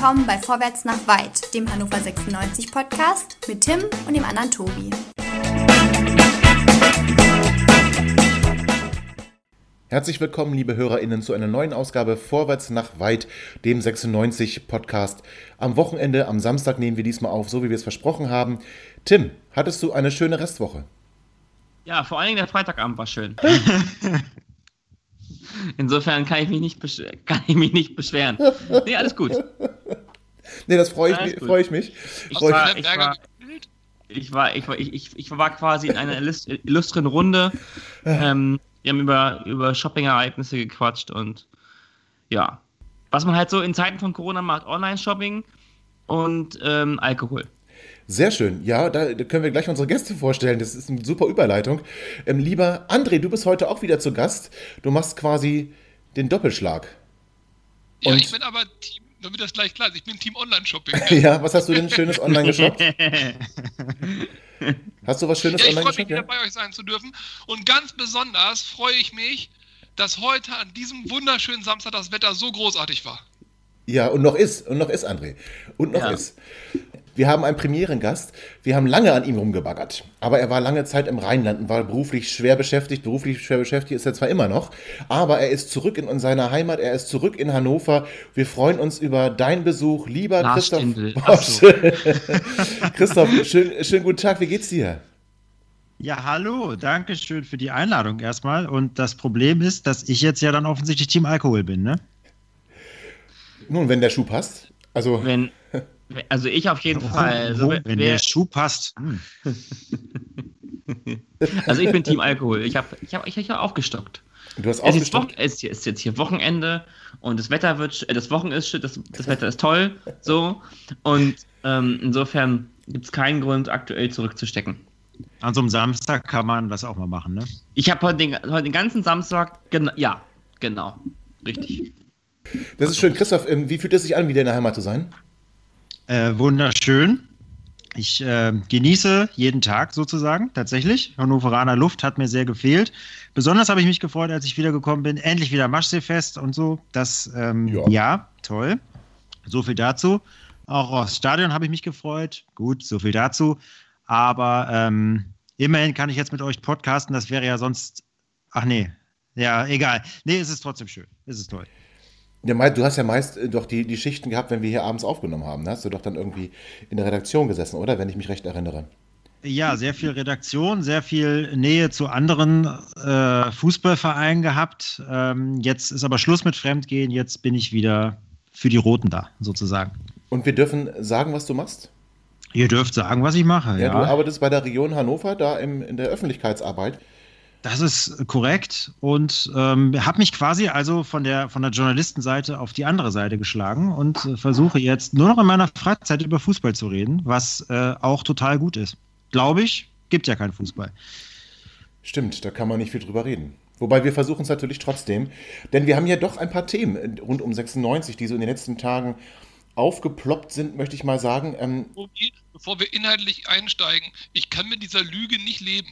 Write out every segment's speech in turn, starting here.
willkommen bei Vorwärts nach Weit, dem Hannover 96 Podcast mit Tim und dem anderen Tobi. Herzlich willkommen, liebe HörerInnen, zu einer neuen Ausgabe Vorwärts nach Weit, dem 96 Podcast. Am Wochenende, am Samstag nehmen wir diesmal auf, so wie wir es versprochen haben. Tim, hattest du eine schöne Restwoche? Ja, vor allen Dingen der Freitagabend war schön. Insofern kann ich mich nicht, kann ich mich nicht beschweren. Nee, alles gut. Nee, das freue ich, freu ich mich. Ich war, ich, war, ich, war, ich, war, ich, ich war quasi in einer illustren Runde. Ähm, wir haben über, über Shopping-Ereignisse gequatscht und ja, was man halt so in Zeiten von Corona macht, Online-Shopping und ähm, Alkohol. Sehr schön. Ja, da können wir gleich unsere Gäste vorstellen. Das ist eine super Überleitung. Ähm, lieber André, du bist heute auch wieder zu Gast. Du machst quasi den Doppelschlag. Ja, Und ich bin aber Team, damit das gleich klar ist, ich bin Team Online-Shopping. ja, was hast du denn Schönes online geshoppt? hast du was Schönes ja, online geshoppt? Ich freue mich wieder bei euch sein zu dürfen. Und ganz besonders freue ich mich, dass heute an diesem wunderschönen Samstag das Wetter so großartig war. Ja, und noch ist, und noch ist, André. Und noch ja. ist. Wir haben einen Premierengast. Wir haben lange an ihm rumgebaggert. Aber er war lange Zeit im Rheinland und war beruflich schwer beschäftigt. Beruflich schwer beschäftigt ist er zwar immer noch, aber er ist zurück in seiner Heimat. Er ist zurück in Hannover. Wir freuen uns über deinen Besuch, lieber Lars Christoph. So. Christoph, schönen schön guten Tag. Wie geht's dir? Ja, hallo, danke schön für die Einladung erstmal. Und das Problem ist, dass ich jetzt ja dann offensichtlich Team Alkohol bin, ne? Nun, wenn der Schuh passt. Also. Wenn, also ich auf jeden oh, Fall. Also, wenn wer, der Schuh passt. Hm. also ich bin Team Alkohol. Ich habe ich hab, ich hab aufgestockt. Du hast aufgestockt? Es ist, ist, jetzt hier Wochenende und das Wetter wird, äh, das Wochen ist, das, das Wetter ist toll, so. Und ähm, insofern gibt es keinen Grund, aktuell zurückzustecken. An so einem Samstag kann man das auch mal machen, ne? Ich habe heute den, heute den ganzen Samstag, genau, ja, genau, richtig. Das ist schön. Christoph, ähm, wie fühlt es sich an, wieder in der Heimat zu sein? Äh, wunderschön. Ich äh, genieße jeden Tag sozusagen, tatsächlich. Hannoveraner Luft hat mir sehr gefehlt. Besonders habe ich mich gefreut, als ich wiedergekommen bin. Endlich wieder Maschseefest und so. Das, ähm, ja. ja, toll. So viel dazu. Auch aufs Stadion habe ich mich gefreut. Gut, so viel dazu. Aber ähm, immerhin kann ich jetzt mit euch podcasten. Das wäre ja sonst. Ach nee. Ja, egal. Nee, es ist trotzdem schön. Es ist toll. Ja, du hast ja meist äh, doch die, die Schichten gehabt, wenn wir hier abends aufgenommen haben. Da hast du doch dann irgendwie in der Redaktion gesessen, oder? Wenn ich mich recht erinnere. Ja, sehr viel Redaktion, sehr viel Nähe zu anderen äh, Fußballvereinen gehabt. Ähm, jetzt ist aber Schluss mit Fremdgehen. Jetzt bin ich wieder für die Roten da, sozusagen. Und wir dürfen sagen, was du machst? Ihr dürft sagen, was ich mache. Ja, ja. du arbeitest bei der Region Hannover, da im, in der Öffentlichkeitsarbeit. Das ist korrekt und ähm, habe mich quasi also von der, von der Journalistenseite auf die andere Seite geschlagen und äh, versuche jetzt nur noch in meiner Freizeit über Fußball zu reden, was äh, auch total gut ist. Glaube ich, gibt ja keinen Fußball. Stimmt, da kann man nicht viel drüber reden. Wobei wir versuchen es natürlich trotzdem, denn wir haben ja doch ein paar Themen rund um 96, die so in den letzten Tagen aufgeploppt sind, möchte ich mal sagen. Ähm, Bevor wir inhaltlich einsteigen, ich kann mit dieser Lüge nicht leben.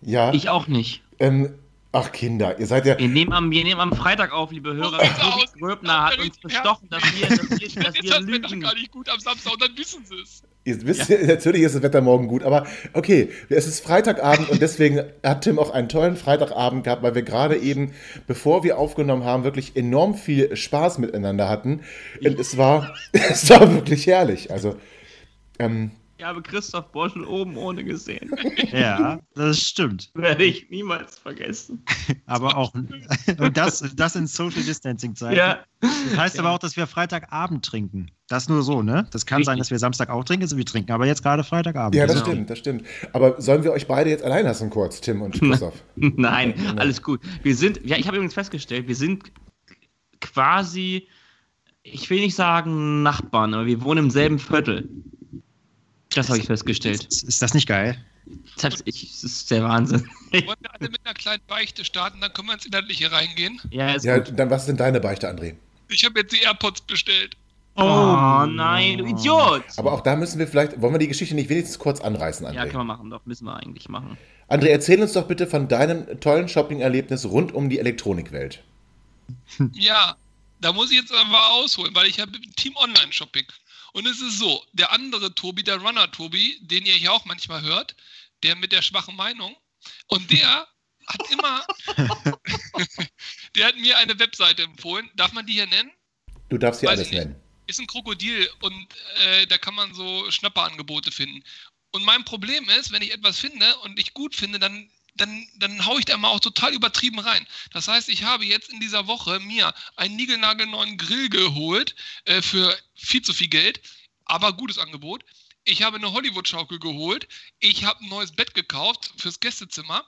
Ja. Ich auch nicht. Ähm, ach Kinder, ihr seid ja. Wir nehmen am, wir nehmen am Freitag auf, liebe Hörer. Tobi Gröbner hat uns bestochen, dass wir, dass wir, dass wir das lügen. Wetter gar nicht gut am Samstag und dann wissen sie es. Ihr wisst, ja. natürlich ist das Wetter morgen gut, aber okay, es ist Freitagabend und deswegen hat Tim auch einen tollen Freitagabend gehabt, weil wir gerade eben, bevor wir aufgenommen haben, wirklich enorm viel Spaß miteinander hatten. Und es war, es war wirklich herrlich. Also, ähm, ich habe Christoph Borschel oben ohne gesehen. Ja, das stimmt. Werde ich niemals vergessen. Aber auch, und das, das in Social Distancing Zeiten. Ja. Das heißt ja. aber auch, dass wir Freitagabend trinken. Das nur so, ne? Das kann sein, dass wir Samstag auch trinken, also wir trinken aber jetzt gerade Freitagabend. Ja, das genau. stimmt, das stimmt. Aber sollen wir euch beide jetzt allein lassen kurz, Tim und Christoph? Nein, alles gut. Wir sind, ja, ich habe übrigens festgestellt, wir sind quasi, ich will nicht sagen Nachbarn, aber wir wohnen im selben Viertel. Das habe ich festgestellt. Ist, ist, das nicht geil? Das, ich, das ist der Wahnsinn. Wollen wir alle mit einer kleinen Beichte starten, dann können wir ins Inhaltliche reingehen? Ja, ist ja gut. dann was ist denn deine Beichte, André? Ich habe jetzt die AirPods bestellt. Oh, oh nein, du Idiot! Aber auch da müssen wir vielleicht, wollen wir die Geschichte nicht wenigstens kurz anreißen, André? Ja, können wir machen, doch, müssen wir eigentlich machen. André, erzähl uns doch bitte von deinem tollen Shopping-Erlebnis rund um die Elektronikwelt. Ja, da muss ich jetzt aber ausholen, weil ich habe Team Online-Shopping. Und es ist so, der andere Tobi, der Runner Tobi, den ihr hier auch manchmal hört, der mit der schwachen Meinung, und der hat immer, der hat mir eine Webseite empfohlen. Darf man die hier nennen? Du darfst hier Weiß alles nennen. Ist ein Krokodil und äh, da kann man so Schnapperangebote finden. Und mein Problem ist, wenn ich etwas finde und ich gut finde, dann, dann, dann haue ich da mal auch total übertrieben rein. Das heißt, ich habe jetzt in dieser Woche mir einen niegelnagelneuen Grill geholt äh, für viel zu viel Geld, aber gutes Angebot. Ich habe eine Hollywood-Schaukel geholt. Ich habe ein neues Bett gekauft fürs Gästezimmer.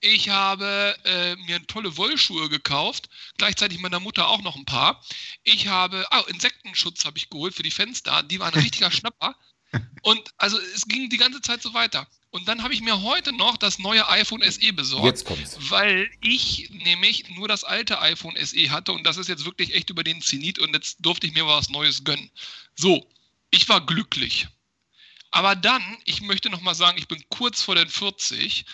Ich habe äh, mir tolle Wollschuhe gekauft, gleichzeitig meiner Mutter auch noch ein paar. Ich habe, ah, Insektenschutz habe ich geholt für die Fenster, die waren ein richtiger Schnapper. Und also es ging die ganze Zeit so weiter. Und dann habe ich mir heute noch das neue iPhone SE besorgt. Jetzt kommt's. Weil ich nämlich nur das alte iPhone SE hatte und das ist jetzt wirklich echt über den Zenit und jetzt durfte ich mir was Neues gönnen. So, ich war glücklich. Aber dann, ich möchte noch mal sagen, ich bin kurz vor den 40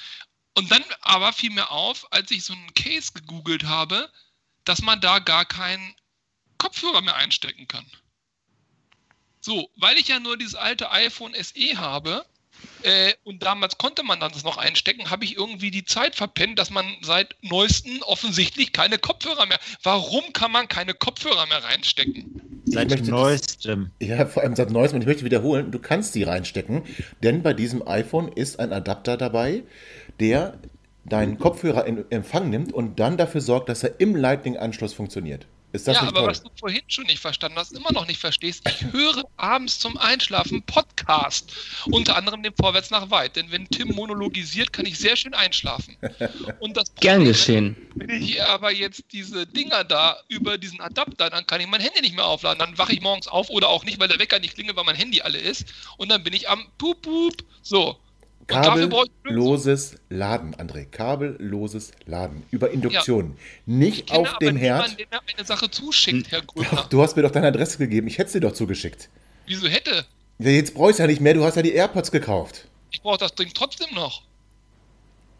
und dann aber fiel mir auf, als ich so einen Case gegoogelt habe, dass man da gar keinen Kopfhörer mehr einstecken kann. So, weil ich ja nur dieses alte iPhone SE habe äh, und damals konnte man das noch einstecken, habe ich irgendwie die Zeit verpennt, dass man seit neuesten offensichtlich keine Kopfhörer mehr. Warum kann man keine Kopfhörer mehr reinstecken? Seit das- neuestem. Ja, vor allem seit neuestem. Und ich möchte wiederholen, du kannst die reinstecken, denn bei diesem iPhone ist ein Adapter dabei, der deinen Kopfhörer in Empfang nimmt und dann dafür sorgt, dass er im Lightning-Anschluss funktioniert. Ist das ja, aber toll? was du vorhin schon nicht verstanden hast, immer noch nicht verstehst, ich höre abends zum Einschlafen Podcast. Unter anderem den Vorwärts nach weit. Denn wenn Tim monologisiert, kann ich sehr schön einschlafen. Und das Gern geschehen. Wenn ich aber jetzt diese Dinger da über diesen Adapter, dann kann ich mein Handy nicht mehr aufladen. Dann wache ich morgens auf oder auch nicht, weil der Wecker nicht klingelt, weil mein Handy alle ist. Und dann bin ich am Pup Pup. So. Kabelloses Laden, André. Kabelloses Laden. Über Induktion. Nicht Ich kenne auf aber dem Herd. der mir eine Sache zuschickt, Herr Doch, Grüner. du hast mir doch deine Adresse gegeben. Ich hätte sie doch zugeschickt. Wieso hätte? Ja, jetzt brauchst du ja nicht mehr. Du hast ja die AirPods gekauft. Ich brauche das Ding trotzdem noch.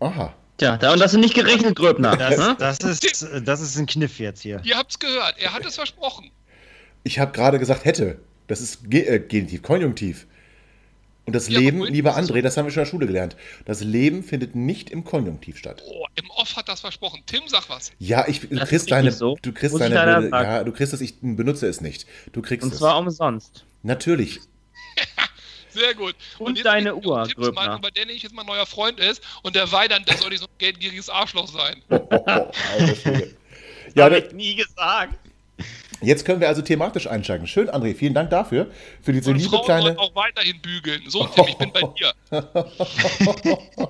Aha. Tja, da und das sind nicht gerechnet, Gröbner. Das, Hm? das, ist, das ist ein Kniff jetzt hier. Ihr habt's gehört. Er hat es versprochen. Ich habe gerade gesagt, hätte. Das ist Ge äh, Genitiv, Konjunktiv. Und das Ja, Leben, lieber? André, das haben wir schon in der Schule gelernt. Das Leben findet nicht im Konjunktiv statt. Oh, im Off hat das versprochen. Tim, sag was. Ja, ich, du Das kriegst deine, so. du kriegst Muss ich deine, ja, du kriegst es, ich benutze es nicht. Du kriegst Und es. zwar umsonst. Natürlich. Sehr gut. Und jetzt deine Uhr, Tims Gröbner. Mann, über den ich jetzt mal neuer Freund ist. Und der Weidand, der soll nicht so ein geldgieriges Arschloch sein. Alter Schwede. ja, Hab da, ich nie gesagt. Jetzt können wir also thematisch einsteigen. Schön, André, vielen Dank dafür. Für diese Und liebe Frauen kleine. auch weiterhin bügeln. So, Tim, ich bin bei dir.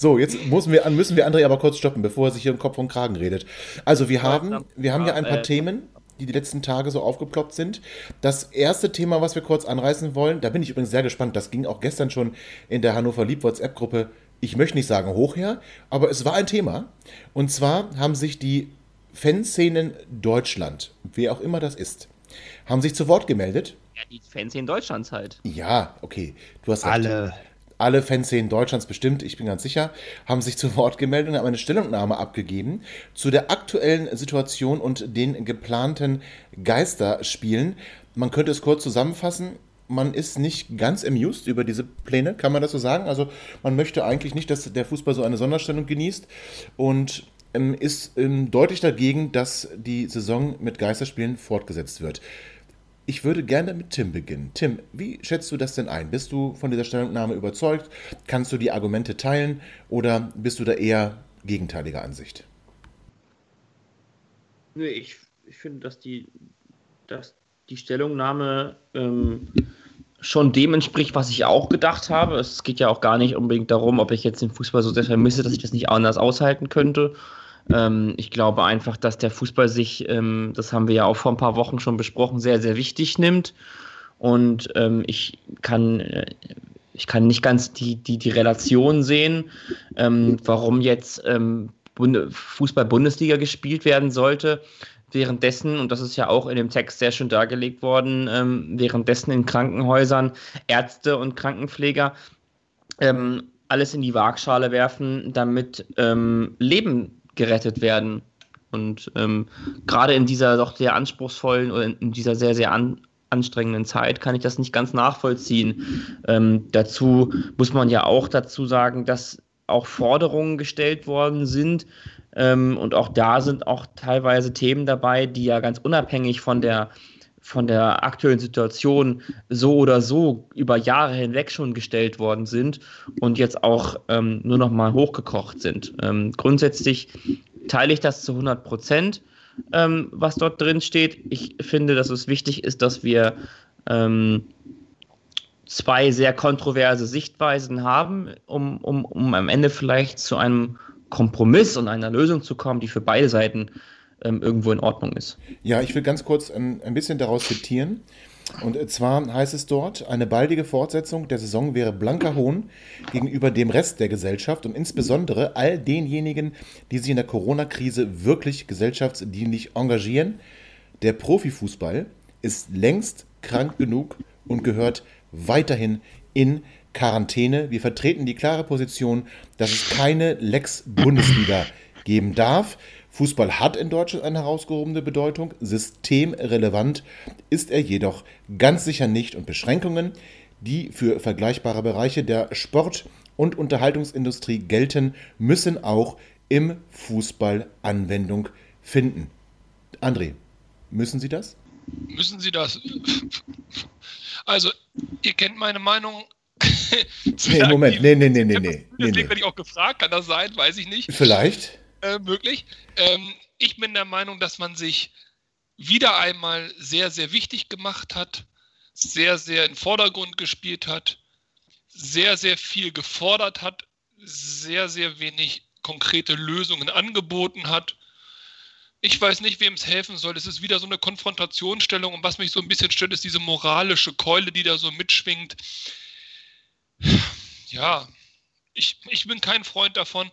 So, jetzt müssen wir, müssen wir André aber kurz stoppen, bevor er sich hier im Kopf und Kragen redet. Also wir haben, wir haben ja ein paar äh, Themen, die die letzten Tage so aufgeploppt sind. Das erste Thema, was wir kurz anreißen wollen, da bin ich übrigens sehr gespannt, das ging auch gestern schon in der Hannover Lieb WhatsApp-Gruppe, ich möchte nicht sagen hoch her, aber es war ein Thema. Und zwar haben sich die Fanszenen Deutschland, wer auch immer das ist, haben sich zu Wort gemeldet. Ja, die Fans in Deutschlands halt. Ja, okay, du hast recht Alle. alle Fanszenen Deutschlands bestimmt, ich bin ganz sicher, haben sich zu Wort gemeldet und haben eine Stellungnahme abgegeben zu der aktuellen Situation und den geplanten Geisterspielen. Man könnte es kurz zusammenfassen. Man ist nicht ganz amused über diese Pläne, kann man das so sagen? Also man möchte eigentlich nicht, dass der Fußball so eine Sonderstellung genießt und ähm, ist ähm, deutlich dagegen, dass die Saison mit Geisterspielen fortgesetzt wird. Ich würde gerne mit Tim beginnen. Tim, wie schätzt du das denn ein? Bist du von dieser Stellungnahme überzeugt? Kannst du die Argumente teilen oder bist du da eher gegenteiliger Ansicht? Nee, ich, ich finde, dass die, dass die Stellungnahme ähm, schon dem entspricht, was ich auch gedacht habe. Es geht ja auch gar nicht unbedingt darum, ob ich jetzt den Fußball so sehr vermisse, dass ich das nicht anders aushalten könnte. Ähm, ich glaube einfach, dass der Fußball sich, ähm, das haben wir ja auch vor ein paar Wochen schon besprochen, sehr, sehr wichtig nimmt. Und ähm, ich kann, äh, ich kann nicht ganz die, die, die Relation sehen, ähm, warum jetzt ähm, Bunde Fußball-Bundesliga gespielt werden sollte. Währenddessen, und das ist ja auch in dem Text sehr schön dargelegt worden, ähm, währenddessen in Krankenhäusern Ärzte und Krankenpfleger ähm, alles in die Waagschale werfen, damit ähm, Leben gerettet werden Und ähm, gerade in dieser doch sehr anspruchsvollen oder in dieser sehr, sehr an, anstrengenden Zeit kann ich das nicht ganz nachvollziehen. Ähm, dazu muss man ja auch dazu sagen, dass auch Forderungen gestellt worden sind. Ähm, und auch da sind auch teilweise Themen dabei, die ja ganz unabhängig von der von der aktuellen Situation so oder so über Jahre hinweg schon gestellt worden sind und jetzt auch ähm, nur noch mal hochgekocht sind. Ähm, grundsätzlich teile ich das zu 100 Prozent, ähm, was dort drin steht. Ich finde, dass es wichtig ist, dass wir ähm, zwei sehr kontroverse Sichtweisen haben, um, um, um am Ende vielleicht zu einem Kompromiss und einer Lösung zu kommen, die für beide Seiten ähm, irgendwo in Ordnung ist. Ja, ich will ganz kurz ein, ein bisschen daraus zitieren. Und zwar heißt es dort, eine baldige Fortsetzung der Saison wäre blanker Hohn gegenüber dem Rest der Gesellschaft und insbesondere all denjenigen, die sich in der Corona-Krise wirklich gesellschaftsdienlich engagieren. Der Profifußball ist längst krank genug und gehört weiterhin in Quarantäne. Wir vertreten die klare Position, dass es keine Lex Bundesliga geben darf. Fußball hat in Deutschland eine herausgehobene Bedeutung, systemrelevant ist er jedoch ganz sicher nicht und Beschränkungen, die für vergleichbare Bereiche der Sport- und Unterhaltungsindustrie gelten, müssen auch im Fußball Anwendung finden. André, müssen Sie das? Müssen Sie das? Also, ihr kennt meine Meinung. nee, Moment, nee, nee, nee, nee, nee. Deswegen werde ich auch gefragt, kann das sein? Weiß ich nicht. Vielleicht äh, möglich. Ähm, ich bin der Meinung, dass man sich wieder einmal sehr, sehr wichtig gemacht hat, sehr, sehr in Vordergrund gespielt hat, sehr, sehr viel gefordert hat, sehr, sehr wenig konkrete Lösungen angeboten hat. Ich weiß nicht, wem es helfen soll. Es ist wieder so eine Konfrontationsstellung und was mich so ein bisschen stört, ist diese moralische Keule, die da so mitschwingt. Ja, ich, ich bin kein Freund davon.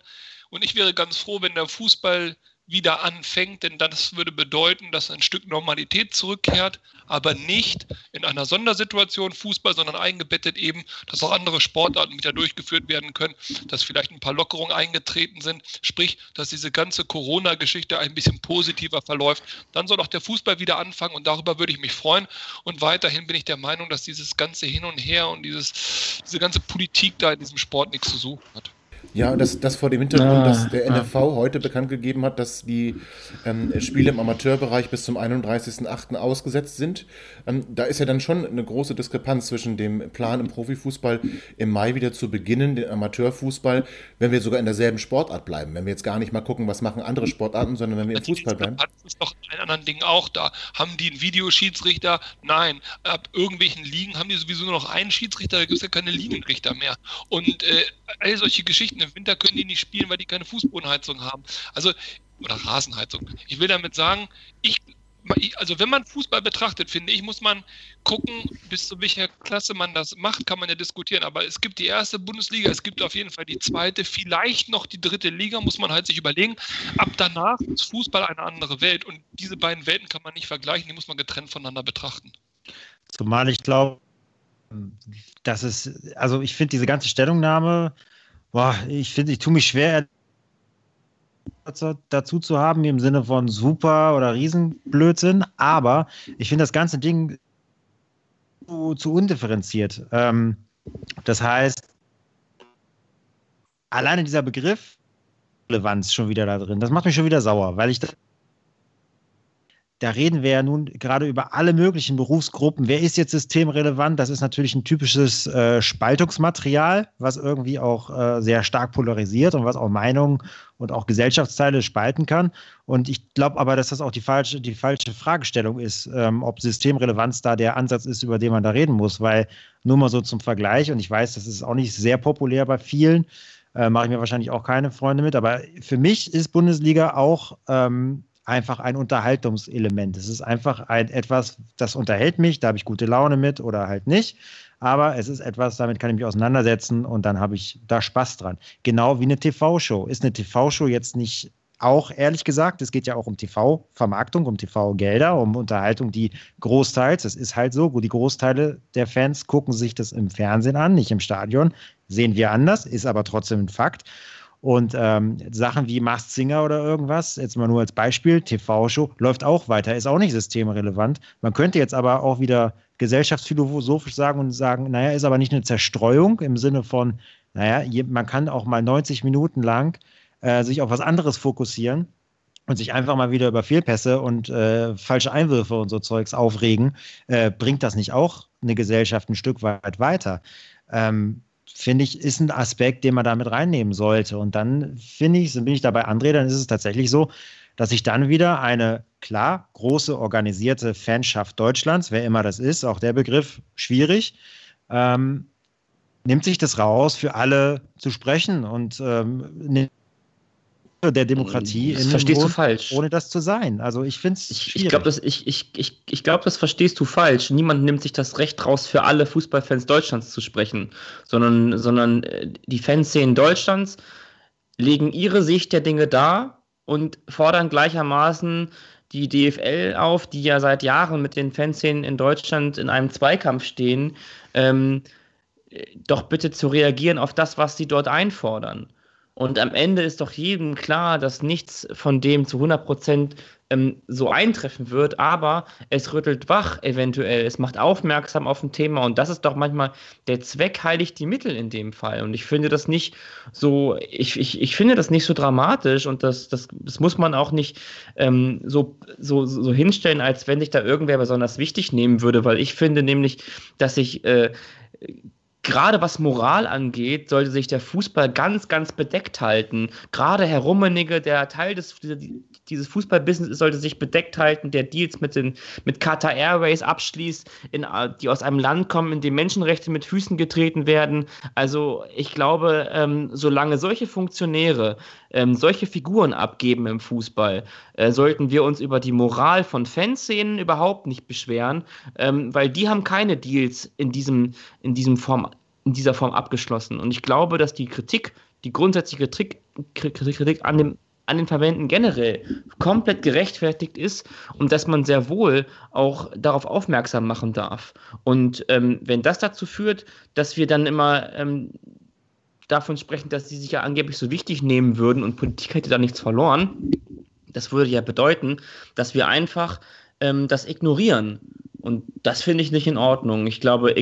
Und ich wäre ganz froh, wenn der Fußball wieder anfängt, denn das würde bedeuten, dass ein Stück Normalität zurückkehrt, aber nicht in einer Sondersituation Fußball, sondern eingebettet eben, dass auch andere Sportarten wieder durchgeführt werden können, dass vielleicht ein paar Lockerungen eingetreten sind, sprich, dass diese ganze Corona-Geschichte ein bisschen positiver verläuft. Dann soll auch der Fußball wieder anfangen und darüber würde ich mich freuen. Und weiterhin bin ich der Meinung, dass dieses ganze Hin und Her und dieses, diese ganze Politik da in diesem Sport nichts zu suchen hat. Ja, das, das vor dem Hintergrund, ah, dass der NFV ah. heute bekannt gegeben hat, dass die ähm, Spiele im Amateurbereich bis zum 31.08. ausgesetzt sind. Ähm, da ist ja dann schon eine große Diskrepanz zwischen dem Plan im Profifußball im Mai wieder zu beginnen, den Amateurfußball, wenn wir sogar in derselben Sportart bleiben. Wenn wir jetzt gar nicht mal gucken, was machen andere Sportarten, sondern wenn wir im Fußball bleiben. Das ist doch ein anderen Ding auch da. Haben die einen Videoschiedsrichter? Nein. Ab irgendwelchen Ligen haben die sowieso nur noch einen Schiedsrichter, da gibt es ja keine Linienrichter mehr. Und äh, all solche Geschichten im Winter können die nicht spielen, weil die keine Fußbodenheizung haben. Also, oder Rasenheizung. Ich will damit sagen, ich, also wenn man Fußball betrachtet, finde ich, muss man gucken, bis zu welcher Klasse man das macht, kann man ja diskutieren. Aber es gibt die erste Bundesliga, es gibt auf jeden Fall die zweite, vielleicht noch die dritte Liga, muss man halt sich überlegen. Ab danach ist Fußball eine andere Welt und diese beiden Welten kann man nicht vergleichen, die muss man getrennt voneinander betrachten. Zumal ich glaube, dass es, also ich finde diese ganze Stellungnahme Boah, ich finde, ich tue mich schwer, dazu zu haben, im Sinne von super oder Riesenblödsinn, aber ich finde das ganze Ding zu, zu undifferenziert. Ähm, das heißt, alleine dieser Begriff Relevanz schon wieder da drin, das macht mich schon wieder sauer, weil ich das da reden wir ja nun gerade über alle möglichen Berufsgruppen. Wer ist jetzt systemrelevant? Das ist natürlich ein typisches äh, Spaltungsmaterial, was irgendwie auch äh, sehr stark polarisiert und was auch Meinungen und auch Gesellschaftsteile spalten kann. Und ich glaube aber, dass das auch die falsche, die falsche Fragestellung ist, ähm, ob Systemrelevanz da der Ansatz ist, über den man da reden muss. Weil nur mal so zum Vergleich, und ich weiß, das ist auch nicht sehr populär bei vielen, äh, mache ich mir wahrscheinlich auch keine Freunde mit, aber für mich ist Bundesliga auch ähm, einfach ein Unterhaltungselement. Es ist einfach ein, etwas, das unterhält mich, da habe ich gute Laune mit oder halt nicht. Aber es ist etwas, damit kann ich mich auseinandersetzen und dann habe ich da Spaß dran. Genau wie eine TV-Show. Ist eine TV-Show jetzt nicht auch, ehrlich gesagt, es geht ja auch um TV-Vermarktung, um TV-Gelder, um Unterhaltung, die großteils, es ist halt so, wo die Großteile der Fans gucken sich das im Fernsehen an, nicht im Stadion. Sehen wir anders, ist aber trotzdem ein Fakt. Und ähm, Sachen wie Masked Singer oder irgendwas, jetzt mal nur als Beispiel, TV-Show, läuft auch weiter, ist auch nicht systemrelevant. Man könnte jetzt aber auch wieder gesellschaftsphilosophisch sagen und sagen, naja, ist aber nicht eine Zerstreuung im Sinne von, naja, man kann auch mal 90 Minuten lang äh, sich auf was anderes fokussieren und sich einfach mal wieder über Fehlpässe und äh, falsche Einwürfe und so Zeugs aufregen, äh, bringt das nicht auch eine Gesellschaft ein Stück weit weiter? Ähm, finde ich, ist ein Aspekt, den man damit reinnehmen sollte. Und dann finde ich, bin ich dabei André, dann ist es tatsächlich so, dass sich dann wieder eine klar große organisierte Fanschaft Deutschlands, wer immer das ist, auch der Begriff schwierig, ähm, nimmt sich das raus, für alle zu sprechen und ähm, der Demokratie das verstehst du falsch. ohne das zu sein. Also ich finde es Ich, ich glaube, das, ich, ich, ich, ich glaub, das verstehst du falsch. Niemand nimmt sich das Recht raus, für alle Fußballfans Deutschlands zu sprechen, sondern, sondern äh, die Fanszenen Deutschlands legen ihre Sicht der Dinge dar und fordern gleichermaßen die DFL auf, die ja seit Jahren mit den Fanszenen in Deutschland in einem Zweikampf stehen, ähm, doch bitte zu reagieren auf das, was sie dort einfordern. Und am Ende ist doch jedem klar, dass nichts von dem zu 100 Prozent ähm, so eintreffen wird, aber es rüttelt wach eventuell, es macht aufmerksam auf ein Thema und das ist doch manchmal der Zweck heiligt die Mittel in dem Fall. Und ich finde das nicht so, ich, ich, ich finde das nicht so dramatisch und das, das, das muss man auch nicht ähm, so, so, so hinstellen, als wenn sich da irgendwer besonders wichtig nehmen würde, weil ich finde nämlich, dass sich äh, gerade was Moral angeht, sollte sich der Fußball ganz, ganz bedeckt halten. Gerade Herr Rummenigge, der Teil des, dieses Fußballbusiness sollte sich bedeckt halten, der Deals mit, den, mit Qatar Airways abschließt, in, die aus einem Land kommen, in dem Menschenrechte mit Füßen getreten werden. Also ich glaube, ähm, solange solche Funktionäre ähm, solche Figuren abgeben im Fußball, äh, sollten wir uns über die Moral von Fanszenen überhaupt nicht beschweren, ähm, weil die haben keine Deals in, diesem, in, diesem Form, in dieser Form abgeschlossen. Und ich glaube, dass die Kritik, die grundsätzliche Kritik, Kritik an dem an den Verbänden generell komplett gerechtfertigt ist und dass man sehr wohl auch darauf aufmerksam machen darf. Und ähm, wenn das dazu führt, dass wir dann immer ähm, davon sprechen, dass sie sich ja angeblich so wichtig nehmen würden und Politik hätte da nichts verloren. Das würde ja bedeuten, dass wir einfach ähm, das ignorieren. Und das finde ich nicht in Ordnung. Ich glaube,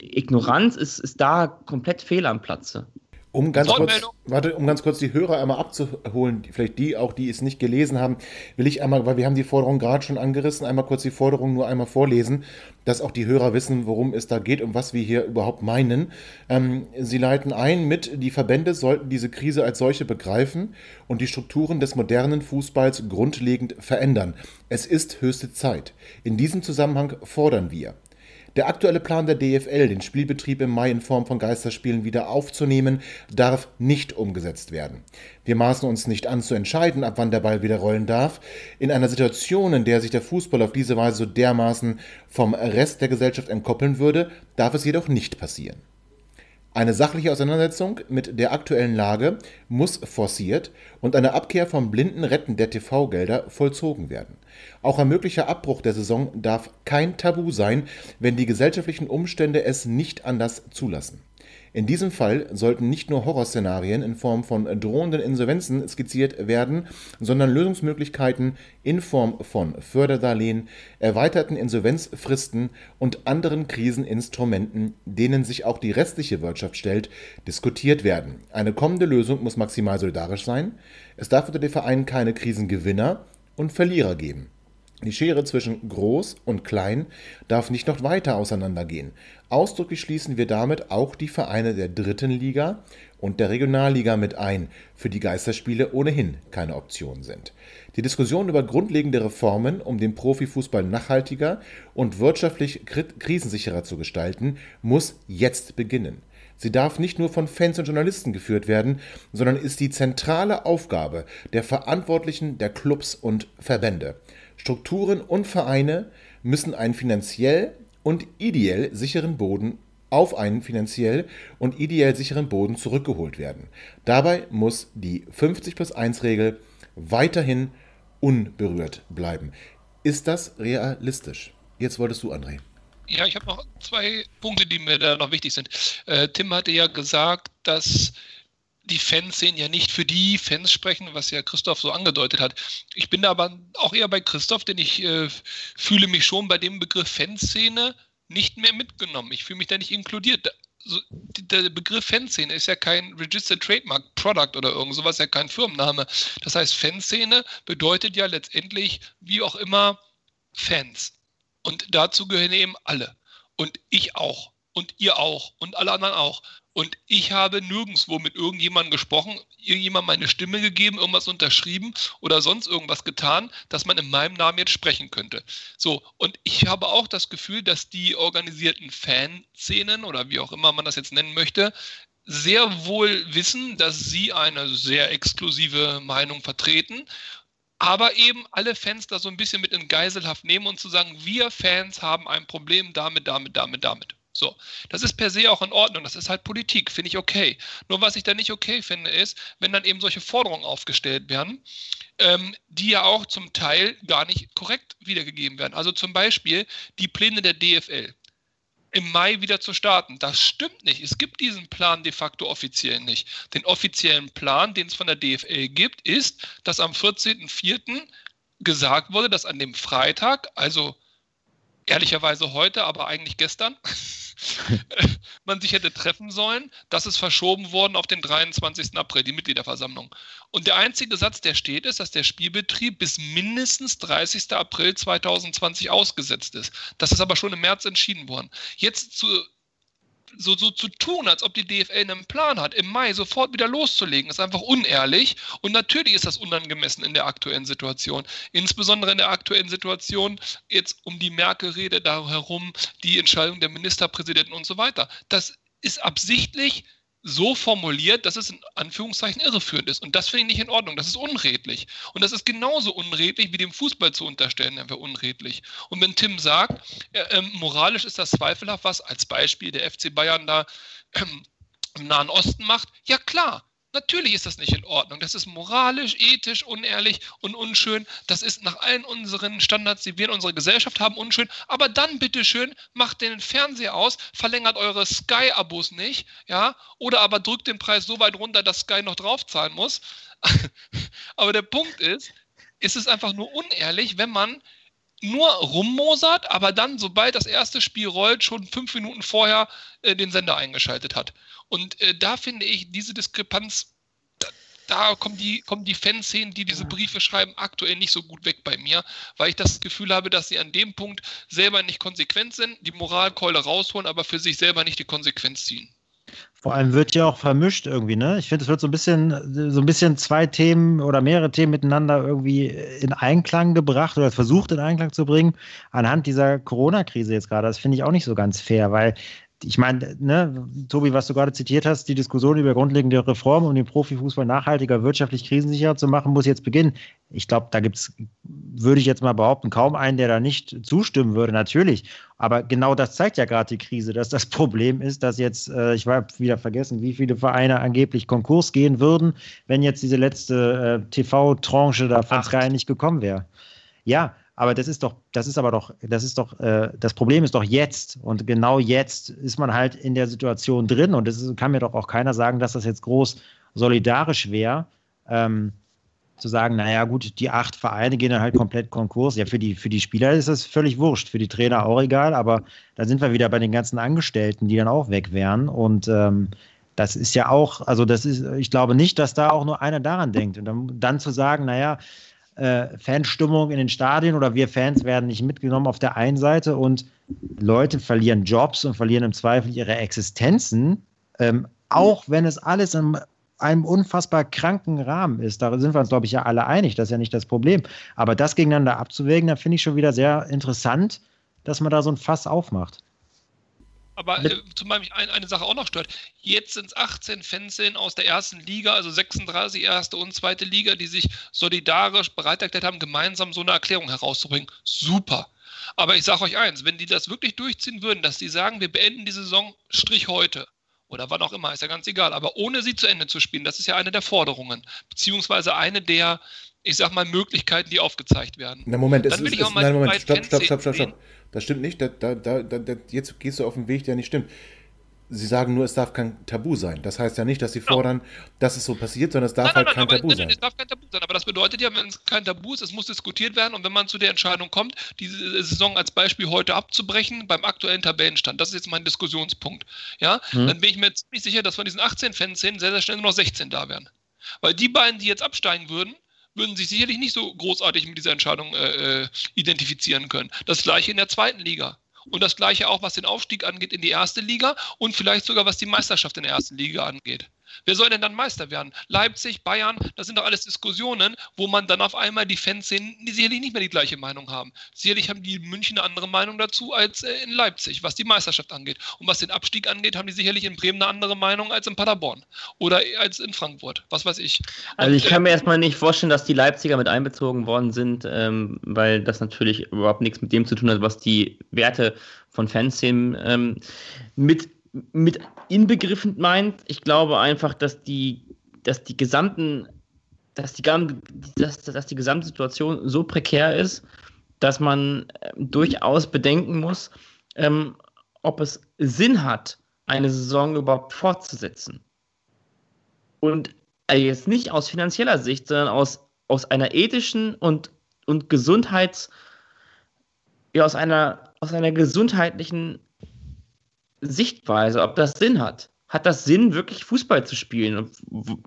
Ignoranz ist, ist da komplett fehl am Platze. Um ganz, kurz, warte, um ganz kurz die Hörer einmal abzuholen, vielleicht die auch, die es nicht gelesen haben, will ich einmal, weil wir haben die Forderung gerade schon angerissen, einmal kurz die Forderung nur einmal vorlesen, dass auch die Hörer wissen, worum es da geht und was wir hier überhaupt meinen. Ähm, sie leiten ein mit, die Verbände sollten diese Krise als solche begreifen und die Strukturen des modernen Fußballs grundlegend verändern. Es ist höchste Zeit. In diesem Zusammenhang fordern wir der aktuelle Plan der DFL, den Spielbetrieb im Mai in Form von Geisterspielen wieder aufzunehmen, darf nicht umgesetzt werden. Wir maßen uns nicht an zu entscheiden, ab wann der Ball wieder rollen darf. In einer Situation, in der sich der Fußball auf diese Weise so dermaßen vom Rest der Gesellschaft entkoppeln würde, darf es jedoch nicht passieren. Eine sachliche Auseinandersetzung mit der aktuellen Lage muss forciert und eine Abkehr vom blinden Retten der TV-Gelder vollzogen werden. Auch ein möglicher Abbruch der Saison darf kein Tabu sein, wenn die gesellschaftlichen Umstände es nicht anders zulassen. In diesem Fall sollten nicht nur Horrorszenarien in Form von drohenden Insolvenzen skizziert werden, sondern Lösungsmöglichkeiten in Form von Förderdarlehen, erweiterten Insolvenzfristen und anderen Kriseninstrumenten, denen sich auch die restliche Wirtschaft stellt, diskutiert werden. Eine kommende Lösung muss maximal solidarisch sein. Es darf unter den Vereinen keine Krisengewinner und Verlierer geben. Die Schere zwischen groß und klein darf nicht noch weiter auseinandergehen. Ausdrücklich schließen wir damit auch die Vereine der dritten Liga und der Regionalliga mit ein, für die Geisterspiele ohnehin keine Option sind. Die Diskussion über grundlegende Reformen, um den Profifußball nachhaltiger und wirtschaftlich krisensicherer zu gestalten, muss jetzt beginnen. Sie darf nicht nur von Fans und Journalisten geführt werden, sondern ist die zentrale Aufgabe der Verantwortlichen der Clubs und Verbände. Strukturen und Vereine müssen einen finanziell und ideell sicheren Boden auf einen finanziell und ideell sicheren Boden zurückgeholt werden. Dabei muss die 50 plus 1 Regel weiterhin unberührt bleiben. Ist das realistisch? Jetzt wolltest du, André. Ja, ich habe noch zwei Punkte, die mir da noch wichtig sind. Äh, Tim hatte ja gesagt, dass die Fanszenen ja nicht für die Fans sprechen, was ja Christoph so angedeutet hat. Ich bin da aber auch eher bei Christoph, denn ich äh, fühle mich schon bei dem Begriff Fanszene nicht mehr mitgenommen. Ich fühle mich da nicht inkludiert. So, der Begriff Fanszene ist ja kein Registered Trademark Product oder irgend sowas, ja kein Firmenname. Das heißt, Fanszene bedeutet ja letztendlich, wie auch immer, Fans. Und dazu gehören eben alle. Und ich auch. Und ihr auch. Und alle anderen auch. Und ich habe nirgendwo mit irgendjemandem gesprochen, irgendjemand meine Stimme gegeben, irgendwas unterschrieben oder sonst irgendwas getan, dass man in meinem Namen jetzt sprechen könnte. So, und ich habe auch das Gefühl, dass die organisierten Fanszenen oder wie auch immer man das jetzt nennen möchte, sehr wohl wissen, dass sie eine sehr exklusive Meinung vertreten aber eben alle Fans da so ein bisschen mit in Geiselhaft nehmen und zu sagen, wir Fans haben ein Problem damit, damit, damit, damit. So, das ist per se auch in Ordnung, das ist halt Politik, finde ich okay. Nur was ich da nicht okay finde, ist, wenn dann eben solche Forderungen aufgestellt werden, ähm, die ja auch zum Teil gar nicht korrekt wiedergegeben werden. Also zum Beispiel die Pläne der DFL im Mai wieder zu starten. Das stimmt nicht. Es gibt diesen Plan de facto offiziell nicht. Den offiziellen Plan, den es von der DFL gibt, ist, dass am 14.04. gesagt wurde, dass an dem Freitag, also ehrlicherweise heute, aber eigentlich gestern, man sich hätte treffen sollen. Das ist verschoben worden auf den 23. April, die Mitgliederversammlung. Und der einzige Satz, der steht, ist, dass der Spielbetrieb bis mindestens 30. April 2020 ausgesetzt ist. Das ist aber schon im März entschieden worden. Jetzt zu so, so zu tun, als ob die DFL einen Plan hat, im Mai sofort wieder loszulegen, ist einfach unehrlich. Und natürlich ist das unangemessen in der aktuellen Situation. Insbesondere in der aktuellen Situation, jetzt um die Merkel-Rede da herum, die Entscheidung der Ministerpräsidenten und so weiter. Das ist absichtlich so formuliert, dass es in Anführungszeichen irreführend ist. Und das finde ich nicht in Ordnung. Das ist unredlich. Und das ist genauso unredlich, wie dem Fußball zu unterstellen, er wäre unredlich. Und wenn Tim sagt, äh, äh, moralisch ist das zweifelhaft, was als Beispiel der FC Bayern da äh, im Nahen Osten macht, ja klar, Natürlich ist das nicht in Ordnung. Das ist moralisch, ethisch, unehrlich und unschön. Das ist nach allen unseren Standards, die wir in unserer Gesellschaft haben, unschön. Aber dann bitteschön, macht den Fernseher aus, verlängert eure Sky-Abos nicht, ja, oder aber drückt den Preis so weit runter, dass Sky noch draufzahlen muss. aber der Punkt ist, ist es einfach nur unehrlich, wenn man nur rummosert, aber dann, sobald das erste Spiel rollt, schon fünf Minuten vorher äh, den Sender eingeschaltet hat. Und äh, da finde ich diese Diskrepanz, da, da kommen die, kommen die Fanszenen, die diese Briefe schreiben, aktuell nicht so gut weg bei mir, weil ich das Gefühl habe, dass sie an dem Punkt selber nicht konsequent sind, die Moralkeule rausholen, aber für sich selber nicht die Konsequenz ziehen. Vor allem wird ja auch vermischt irgendwie, ne? Ich finde, es wird so ein bisschen, so ein bisschen zwei Themen oder mehrere Themen miteinander irgendwie in Einklang gebracht oder versucht in Einklang zu bringen anhand dieser Corona-Krise jetzt gerade. Das finde ich auch nicht so ganz fair, weil ich meine, ne, Tobi, was du gerade zitiert hast, die Diskussion über grundlegende Reformen, um den Profifußball nachhaltiger, wirtschaftlich krisensicherer zu machen, muss jetzt beginnen. Ich glaube, da gibt es, würde ich jetzt mal behaupten, kaum einen, der da nicht zustimmen würde, natürlich. Aber genau das zeigt ja gerade die Krise, dass das Problem ist, dass jetzt, äh, ich habe wieder vergessen, wie viele Vereine angeblich Konkurs gehen würden, wenn jetzt diese letzte äh, TV-Tranche da von Sky nicht gekommen wäre. Ja, aber das ist doch, das ist aber doch, das ist doch, äh, das Problem ist doch jetzt. Und genau jetzt ist man halt in der Situation drin. Und es kann mir doch auch keiner sagen, dass das jetzt groß solidarisch wäre. Ähm, zu sagen, naja, gut, die acht Vereine gehen dann halt komplett Konkurs. Ja, für die, für die Spieler ist das völlig wurscht, für die Trainer auch egal, aber da sind wir wieder bei den ganzen Angestellten, die dann auch weg wären. Und ähm, das ist ja auch, also das ist, ich glaube nicht, dass da auch nur einer daran denkt. Und dann, dann zu sagen, naja, äh, Fanstimmung in den Stadien oder wir Fans werden nicht mitgenommen auf der einen Seite und Leute verlieren Jobs und verlieren im Zweifel ihre Existenzen, ähm, auch wenn es alles in einem unfassbar kranken Rahmen ist. Da sind wir uns, glaube ich, ja alle einig, das ist ja nicht das Problem. Aber das gegeneinander abzuwägen, da finde ich schon wieder sehr interessant, dass man da so ein Fass aufmacht. Aber äh, zum Beispiel ein, eine Sache auch noch stört. Jetzt sind es 18 Fanszenen aus der ersten Liga, also 36 erste und zweite Liga, die sich solidarisch bereit erklärt haben, gemeinsam so eine Erklärung herauszubringen. Super. Aber ich sage euch eins, wenn die das wirklich durchziehen würden, dass die sagen, wir beenden die Saison Strich heute oder wann auch immer, ist ja ganz egal, aber ohne sie zu Ende zu spielen, das ist ja eine der Forderungen, beziehungsweise eine der, ich sag mal, Möglichkeiten, die aufgezeigt werden. Na Moment, Dann es ist, ist, nein, Moment, stopp, stopp, stopp, stopp, stopp. Das stimmt nicht, da, da, da, jetzt gehst du auf den Weg, der nicht stimmt. Sie sagen nur, es darf kein Tabu sein. Das heißt ja nicht, dass Sie genau. fordern, dass es so passiert, sondern es darf nein, halt nein, kein aber, Tabu nein, sein. Es darf kein Tabu sein. Aber das bedeutet ja, wenn es kein Tabu ist, es muss diskutiert werden. Und wenn man zu der Entscheidung kommt, diese Saison als Beispiel heute abzubrechen, beim aktuellen Tabellenstand, das ist jetzt mein Diskussionspunkt, ja, hm. dann bin ich mir ziemlich sicher, dass von diesen 18 Fanszenen sehr, sehr schnell nur noch 16 da wären. Weil die beiden, die jetzt absteigen würden, würden sich sicherlich nicht so großartig mit dieser Entscheidung äh, äh identifizieren können. Das gleiche in der zweiten Liga. Und das gleiche auch, was den Aufstieg angeht in die erste Liga und vielleicht sogar was die Meisterschaft in der ersten Liga angeht. Wer soll denn dann Meister werden? Leipzig, Bayern, das sind doch alles Diskussionen, wo man dann auf einmal die Fans sehen, die sicherlich nicht mehr die gleiche Meinung haben. Sicherlich haben die München eine andere Meinung dazu als äh, in Leipzig, was die Meisterschaft angeht. Und was den Abstieg angeht, haben die sicherlich in Bremen eine andere Meinung als in Paderborn oder als in Frankfurt. Was weiß ich. Also ich kann mir erstmal nicht vorstellen, dass die Leipziger mit einbezogen worden sind, ähm, weil das natürlich überhaupt nichts mit dem zu tun hat, was die Werte von Fanszenen ähm, mit mit inbegriffen meint. Ich glaube einfach, dass die, dass die gesamten, dass die, dass, dass die gesamte Situation so prekär ist, dass man äh, durchaus bedenken muss, ähm, ob es Sinn hat, eine Saison überhaupt fortzusetzen. Und äh, jetzt nicht aus finanzieller Sicht, sondern aus, aus einer ethischen und, und Gesundheits, ja, aus einer, aus einer gesundheitlichen Sichtweise, ob das Sinn hat. Hat das Sinn, wirklich Fußball zu spielen?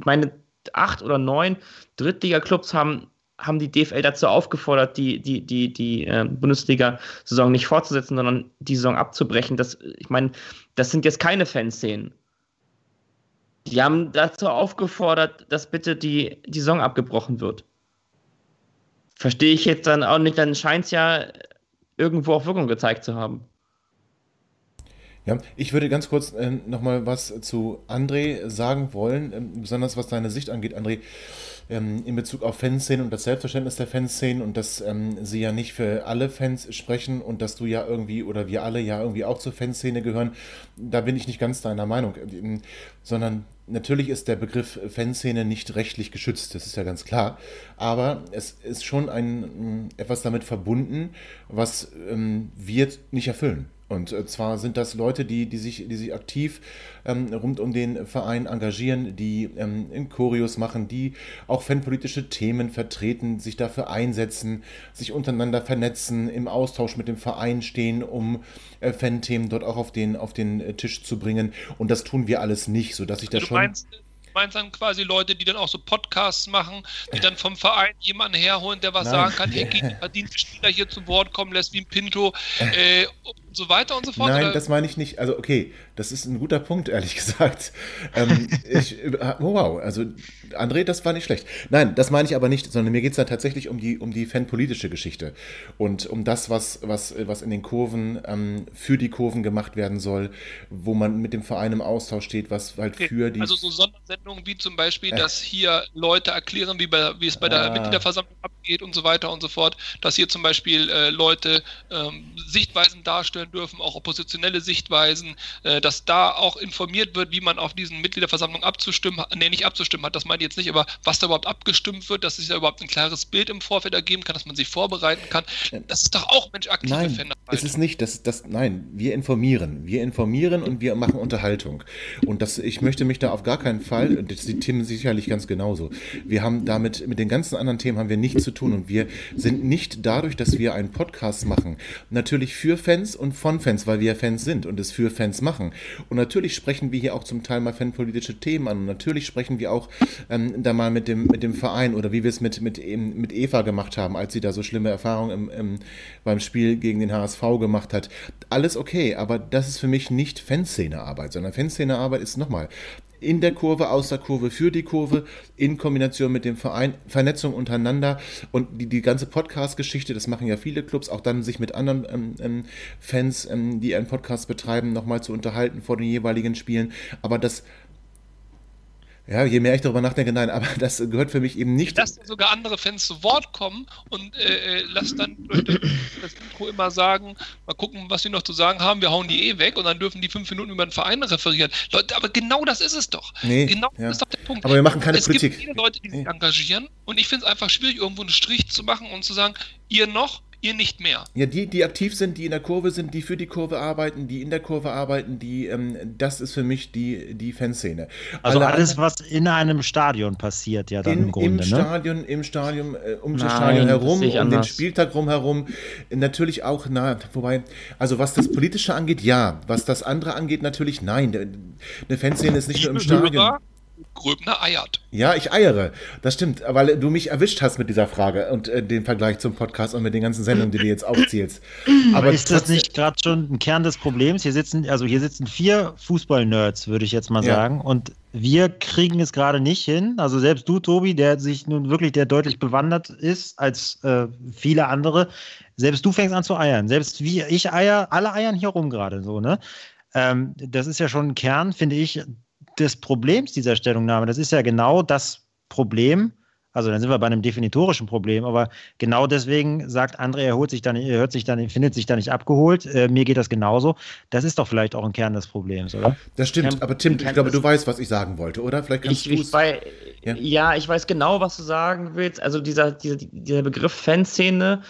meine acht oder neun Drittliga-Clubs haben, haben die DFL dazu aufgefordert, die, die, die, die äh, Bundesliga-Saison nicht fortzusetzen, sondern die Saison abzubrechen. Das, ich meine, das sind jetzt keine Fanszenen. Die haben dazu aufgefordert, dass bitte die, die Saison abgebrochen wird. Verstehe ich jetzt dann auch nicht, dann scheint es ja irgendwo auch Wirkung gezeigt zu haben. Ja, ich würde ganz kurz äh, nochmal was zu André sagen wollen, ähm, besonders was deine Sicht angeht, André, ähm, in Bezug auf Fanszenen und das Selbstverständnis der Fanszenen und dass ähm, sie ja nicht für alle Fans sprechen und dass du ja irgendwie oder wir alle ja irgendwie auch zur Fanszene gehören. Da bin ich nicht ganz deiner Meinung, ähm, sondern natürlich ist der Begriff Fanszene nicht rechtlich geschützt, das ist ja ganz klar, aber es ist schon ein, etwas damit verbunden, was ähm, wir nicht erfüllen. Und äh, zwar sind das Leute, die, die, sich, die sich aktiv ähm, rund um den Verein engagieren, die ähm, in Choreos machen, die auch fanpolitische Themen vertreten, sich dafür einsetzen, sich untereinander vernetzen, im Austausch mit dem Verein stehen, um äh, Fanthemen dort auch auf den, auf den äh, Tisch zu bringen. Und das tun wir alles nicht, sodass ich da schon. Meinst, meinst dann quasi Leute, die dann auch so Podcasts machen, die dann vom Verein jemanden herholen, der was Nein. sagen kann, hey, verdiente Spieler hier zu Wort kommen lässt, wie ein Pinto äh, so weiter und so fort? Nein, oder? das meine ich nicht. Also okay, das ist ein guter Punkt, ehrlich gesagt. ähm, ich, oh, wow, also André, das war nicht schlecht. Nein, das meine ich aber nicht, sondern mir geht es da tatsächlich um die, um die fanpolitische Geschichte und um das, was, was, was in den Kurven ähm, für die Kurven gemacht werden soll, wo man mit dem Verein im Austausch steht, was halt okay. für die. Also so Sondersendungen wie zum Beispiel, äh. dass hier Leute erklären, wie, bei, wie es bei der ah. Mitgliederversammlung abgeht und so weiter und so fort, dass hier zum Beispiel äh, Leute ähm, Sichtweisen darstellen dürfen, auch oppositionelle Sichtweisen, äh, dass da auch informiert wird, wie man auf diesen Mitgliederversammlungen abzustimmen hat, nee, nicht abzustimmen hat, das meine ich jetzt nicht, aber was da überhaupt abgestimmt wird, dass sich da überhaupt ein klares Bild im Vorfeld ergeben kann, dass man sich vorbereiten kann. Das ist doch auch Mensch aktive Nein. Es ist nicht, das, das, nein, wir informieren. Wir informieren und wir machen Unterhaltung. Und das, ich möchte mich da auf gar keinen Fall, das sieht Tim sicherlich ganz genauso. Wir haben damit, mit den ganzen anderen Themen haben wir nichts zu tun und wir sind nicht dadurch, dass wir einen Podcast machen, natürlich für Fans und von Fans, weil wir Fans sind und es für Fans machen. Und natürlich sprechen wir hier auch zum Teil mal fanpolitische Themen an. Und natürlich sprechen wir auch ähm, da mal mit dem, mit dem Verein oder wie wir es mit, mit, mit Eva gemacht haben, als sie da so schlimme Erfahrungen im, im, beim Spiel gegen den HSV gemacht hat. Alles okay, aber das ist für mich nicht Fanszene-Arbeit, sondern Fanszene-Arbeit ist nochmal in der Kurve, aus der Kurve, für die Kurve, in Kombination mit dem Verein, Vernetzung untereinander und die, die ganze Podcast-Geschichte, das machen ja viele Clubs, auch dann sich mit anderen ähm, ähm, Fans, ähm, die einen Podcast betreiben, nochmal zu unterhalten vor den jeweiligen Spielen. Aber das ja, je mehr ich darüber nachdenke, nein, aber das gehört für mich eben nicht. Lass sogar andere Fans zu Wort kommen und äh, äh lass dann das Intro immer sagen, mal gucken, was sie noch zu sagen haben, wir hauen die eh weg und dann dürfen die fünf Minuten über den Verein referieren. Leute, aber genau das ist es doch. Nee, genau ja. das ist doch der Punkt. Aber wir machen keine es Politik. Es gibt viele Leute, die sich nee. engagieren und ich finde es einfach schwierig, irgendwo einen Strich zu machen und zu sagen, ihr noch, ihr nicht mehr. Ja, die, die aktiv sind, die in der Kurve sind, die für die Kurve arbeiten, die in der Kurve arbeiten, die, ähm, das ist für mich die, die Fanszene. Also Alle alles, was in einem Stadion passiert, ja dann in, im Grunde, im ne? Stadion, im Stadion, äh, um das Nein, Stadion das herum, sehe ich um den. Spieltag rumherum. Natürlich auch, na, wobei, also was das Politische angeht, ja. Was das andere angeht, natürlich nein. Eine Fanszene ist nicht nur im Stadion. Gröbner, Gröbner eiert. Ja, ich eiere. Das stimmt, weil du mich erwischt hast mit dieser Frage und äh, dem Vergleich zum Podcast und mit den ganzen Sendungen, die du jetzt aufzählst. Aber ist das nicht gerade schon ein Kern des Problems? Hier sitzen, also hier sitzen vier Fußball-Nerds, würde ich jetzt mal Ja. sagen. Und wir kriegen es gerade nicht hin. Also selbst du, Tobi, der sich nun wirklich, der deutlich bewandert ist als äh, viele andere, selbst du fängst an zu eiern. Selbst wie ich eier, alle eiern hier rum gerade so, ne? Ähm, das ist ja schon ein Kern, finde ich, des Problems dieser Stellungnahme. Das ist ja genau das Problem. Also dann sind wir bei einem definitorischen Problem, aber genau deswegen sagt André, er holt sich dann, er hört sich dann, findet sich da nicht abgeholt. Äh, mir geht das genauso. Das ist doch vielleicht auch ein Kern des Problems, oder? Das stimmt, aber Tim, ich glaube, du weißt, was ich sagen wollte, oder? Vielleicht kannst Ich, du ich weiß, Ja. ja. ich weiß genau, was du sagen willst. Also dieser, dieser, dieser Begriff Fanszene,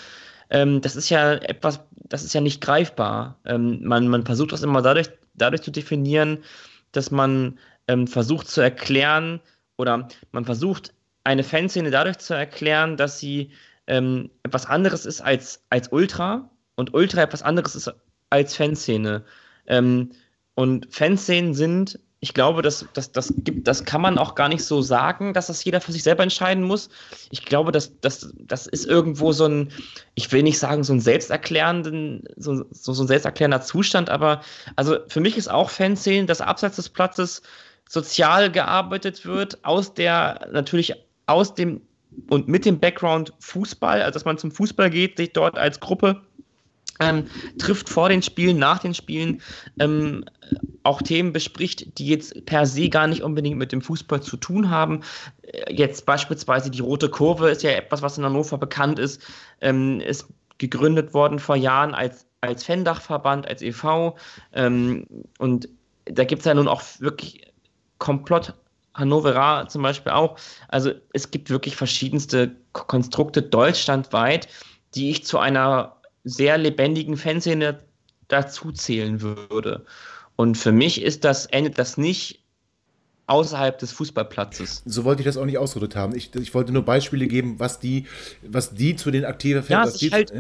ähm, das ist ja etwas, das ist ja nicht greifbar. Ähm, man, man versucht das immer dadurch, dadurch zu definieren, dass man ähm, versucht zu erklären oder man versucht eine Fanszene dadurch zu erklären, dass sie ähm, etwas anderes ist als, als Ultra und Ultra etwas anderes ist als Fanszene. Ähm, und Fanszenen sind, ich glaube, das, das, das, gibt, das kann man auch gar nicht so sagen, dass das jeder für sich selber entscheiden muss. Ich glaube, das, das, das ist irgendwo so ein, ich will nicht sagen, so ein selbsterklärenden, so, so, ein selbsterklärender Zustand, aber also für mich ist auch Fanszenen, dass abseits des Platzes sozial gearbeitet wird, aus der, natürlich aus dem und mit dem Background Fußball, also dass man zum Fußball geht, sich dort als Gruppe ähm, trifft vor den Spielen, nach den Spielen, ähm, auch Themen bespricht, die jetzt per se gar nicht unbedingt mit dem Fußball zu tun haben. Äh, Jetzt beispielsweise die Rote Kurve ist ja etwas, was in Hannover bekannt ist, ähm, ist gegründet worden vor Jahren als, als Fendachverband, als e.V. Ähm, und da gibt es ja nun auch wirklich Komplott Hannovera zum Beispiel auch. Also es gibt wirklich verschiedenste Konstrukte deutschlandweit, die ich zu einer sehr lebendigen Fanszene dazu zählen würde. Und für mich ist das, endet das nicht außerhalb des Fußballplatzes. So wollte ich das auch nicht ausgedrückt haben. Ich, ich wollte nur Beispiele geben, was die, was die zu den aktiven Ja, was es ist halt-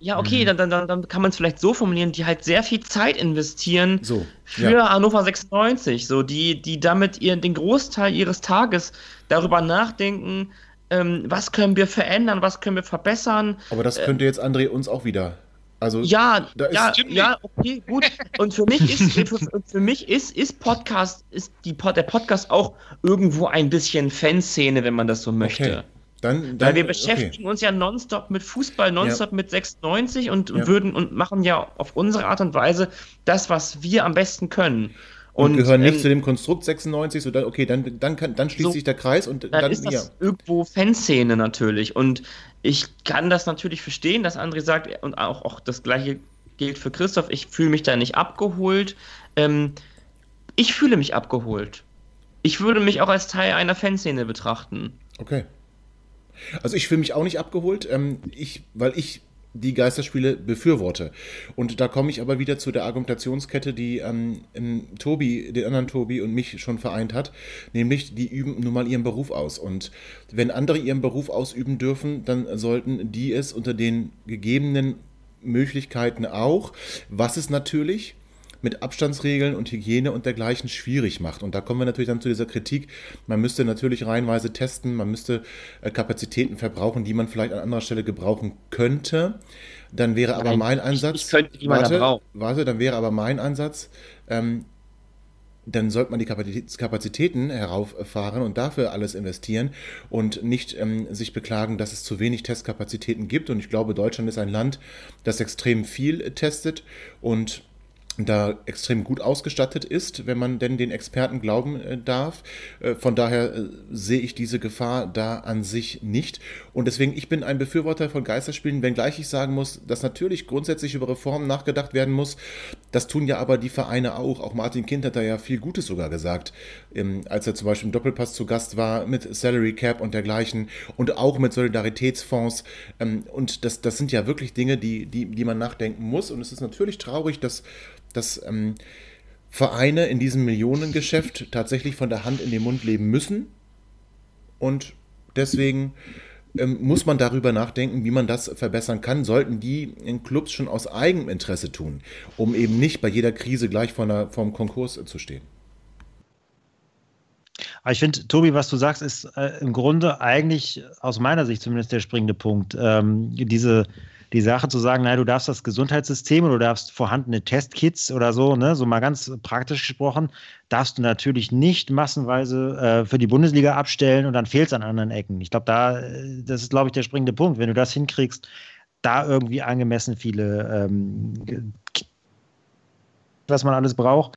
Ja, okay, dann, dann, dann, dann kann man es vielleicht so formulieren, die halt sehr viel Zeit investieren so. für ja. Hannover 96, so die, die damit ihren, den Großteil ihres Tages darüber nachdenken, ähm, was können wir verändern, was können wir verbessern. Aber das könnte jetzt André uns auch wieder. Also Ja, Da ist- ja, ja, okay, gut. Und für mich ist, für, für mich ist, ist Podcast, ist die, der Podcast auch irgendwo ein bisschen Fanszene, wenn man das so möchte. okay. Dann, dann, Weil wir okay. beschäftigen uns ja nonstop mit Fußball, nonstop mit 96 und, und Ja. würden und machen ja auf unsere Art und Weise das, was wir am besten können. Und, gehören nicht ähm, zu dem Konstrukt 96, so dann, okay, dann, dann, kann, dann schließt So, sich der Kreis und dann dann, ist das ja. irgendwo Fanszene natürlich. Und ich kann das natürlich verstehen, dass André sagt, und auch, auch das gleiche gilt für Christoph, ich fühle mich da nicht abgeholt. Ähm, ich fühle mich abgeholt. Ich würde mich auch als Teil einer Fanszene betrachten. Okay. Also ich fühle mich auch nicht abgeholt, ähm, ich, weil ich die Geisterspiele befürworte. Und da komme ich aber wieder zu der Argumentationskette, die ähm, Tobi, den anderen Tobi und mich schon vereint hat, nämlich die üben nun mal ihren Beruf aus. Und wenn andere ihren Beruf ausüben dürfen, dann sollten die es unter den gegebenen Möglichkeiten auch, was es natürlich mit Abstandsregeln und Hygiene und dergleichen schwierig macht. Und da kommen wir natürlich dann zu dieser Kritik, man müsste natürlich reihenweise testen, man müsste äh, Kapazitäten verbrauchen, die man vielleicht an anderer Stelle gebrauchen könnte. Dann wäre aber Nein, mein Ansatz. ich könnte, die man da warte, warte, dann wäre aber mein Ansatz, ähm, dann sollte man die Kapazitä- Kapazitäten herauffahren und dafür alles investieren und nicht ähm, sich beklagen, dass es zu wenig Testkapazitäten gibt. Und ich glaube, Deutschland ist ein Land, das extrem viel testet und da extrem gut ausgestattet ist, wenn man denn den Experten glauben äh, darf. Äh, von daher äh, sehe ich diese Gefahr da an sich nicht. Und deswegen, ich bin ein Befürworter von Geisterspielen, wenngleich ich sagen muss, dass natürlich grundsätzlich über Reformen nachgedacht werden muss. Das tun ja aber die Vereine auch. Auch Martin Kind hat da ja viel Gutes sogar gesagt, ähm, als er zum Beispiel im Doppelpass zu Gast war mit Salary Cap und dergleichen und auch mit Solidaritätsfonds. Ähm, und das, das sind ja wirklich Dinge, die, die, die man nachdenken muss. Und es ist natürlich traurig, dass dass ähm, Vereine in diesem Millionengeschäft tatsächlich von der Hand in den Mund leben müssen. Und deswegen ähm, muss man darüber nachdenken, wie man das verbessern kann. Sollten die in Clubs schon aus eigenem Interesse tun, um eben nicht bei jeder Krise gleich vor, einer, Konkurs zu stehen. Aber ich finde, Tobi, was du sagst, ist äh, im Grunde eigentlich aus meiner Sicht zumindest der springende Punkt. Ähm, diese die Sache zu sagen, naja, du darfst das Gesundheitssystem oder du darfst vorhandene Testkits oder so, ne, so mal ganz praktisch gesprochen, darfst du natürlich nicht massenweise äh, für die Bundesliga abstellen und dann fehlt es an anderen Ecken. Ich glaube, da, äh, das ist, glaube ich, der springende Punkt. Wenn du das hinkriegst, da irgendwie angemessen viele, ähm, was man alles braucht,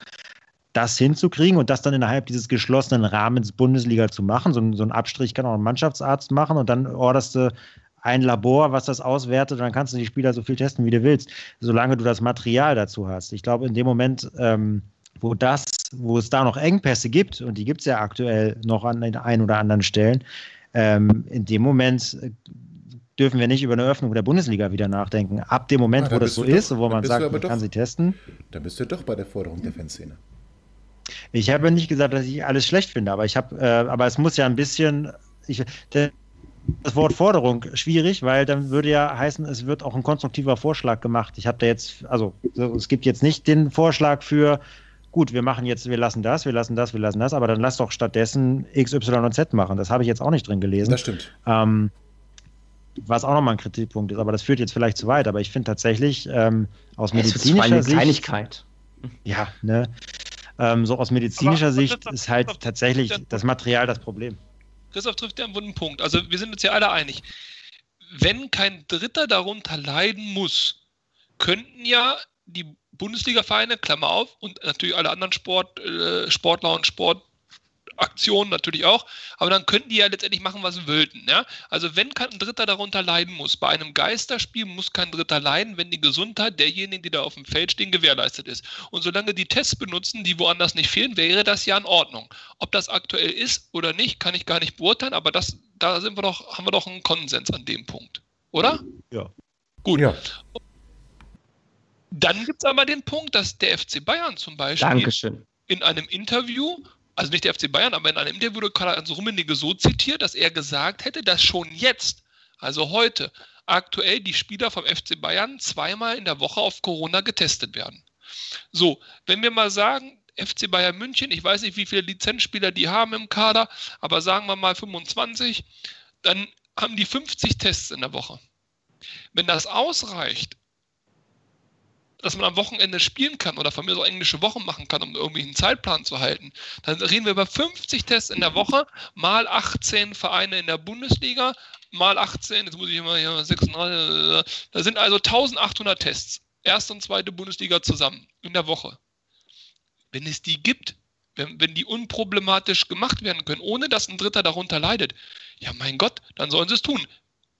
das hinzukriegen und das dann innerhalb dieses geschlossenen Rahmens Bundesliga zu machen. So, so ein Abstrich kann auch ein Mannschaftsarzt machen und dann orderst du ein Labor, was das auswertet, und dann kannst du die Spieler so viel testen, wie du willst, solange du das Material dazu hast. Ich glaube, in dem Moment, ähm, wo das, wo es da noch Engpässe gibt, und die gibt es ja aktuell noch an den ein oder anderen Stellen, ähm, in dem Moment äh, dürfen wir nicht über eine Öffnung der Bundesliga wieder nachdenken. Ab dem Moment, ah, wo das so ist, und wo man sagt, man doch, kann sie testen. Dann bist du doch bei der Forderung der Fanszene. Ich habe nicht gesagt, dass ich alles schlecht finde, aber ich habe, äh, aber es muss ja ein bisschen, ich, der, das Wort Forderung schwierig, weil dann würde ja heißen, es wird auch ein konstruktiver Vorschlag gemacht. Ich habe da jetzt, also es gibt jetzt nicht den Vorschlag für, gut, wir machen jetzt, wir lassen das, wir lassen das, wir lassen das, aber dann lass doch stattdessen X, Y und Z machen. Das habe ich jetzt auch nicht drin gelesen. Das stimmt. Ähm, was auch nochmal ein Kritikpunkt ist, aber das führt jetzt vielleicht zu weit. Aber ich finde tatsächlich ähm, aus medizinischer eine Sicht. Kleinigkeit. Ja, ne? Ähm, so aus medizinischer Sicht ist halt tatsächlich das Material das Problem. Christoph trifft ja einen wunden Punkt. Also wir sind uns ja alle einig. Wenn kein Dritter darunter leiden muss, könnten ja die Bundesliga-Vereine, Klammer auf, und natürlich alle anderen Sport, äh, Sportler und Sport, Aktionen natürlich auch, aber dann könnten die ja letztendlich machen, was sie wollten. Ja? Also wenn kein Dritter darunter leiden muss, bei einem Geisterspiel muss kein Dritter leiden, wenn die Gesundheit derjenigen, die da auf dem Feld stehen, gewährleistet ist. Und solange die Tests benutzen, die woanders nicht fehlen, wäre das ja in Ordnung. Ob das aktuell ist oder nicht, kann ich gar nicht beurteilen, aber das, da sind wir doch, haben wir doch einen Konsens an dem Punkt. Oder? Ja. Gut. Ja. Dann gibt es aber den Punkt, dass der FC Bayern zum Beispiel Dankeschön. in einem Interview also nicht der FC Bayern, aber in einem Interview wurde Karl-Heinz Rummenigge so zitiert, dass er gesagt hätte, dass schon jetzt, also heute, aktuell die Spieler vom FC Bayern zweimal in der Woche auf Corona getestet werden. So, wenn wir mal sagen, FC Bayern München, ich weiß nicht, wie viele Lizenzspieler die haben im Kader, aber sagen wir mal 25, dann haben die 50 Tests in der Woche. Wenn das ausreicht, dass man am Wochenende spielen kann oder von mir so englische Wochen machen kann, um irgendwie einen Zeitplan zu halten, dann reden wir über 50 Tests in der Woche, mal 18 Vereine in der Bundesliga, mal 18, jetzt muss ich immer hier 36, da sind also 1800 Tests, erste und zweite Bundesliga zusammen in der Woche. Wenn es die gibt, wenn, wenn die unproblematisch gemacht werden können, ohne dass ein Dritter darunter leidet, ja mein Gott, dann sollen sie es tun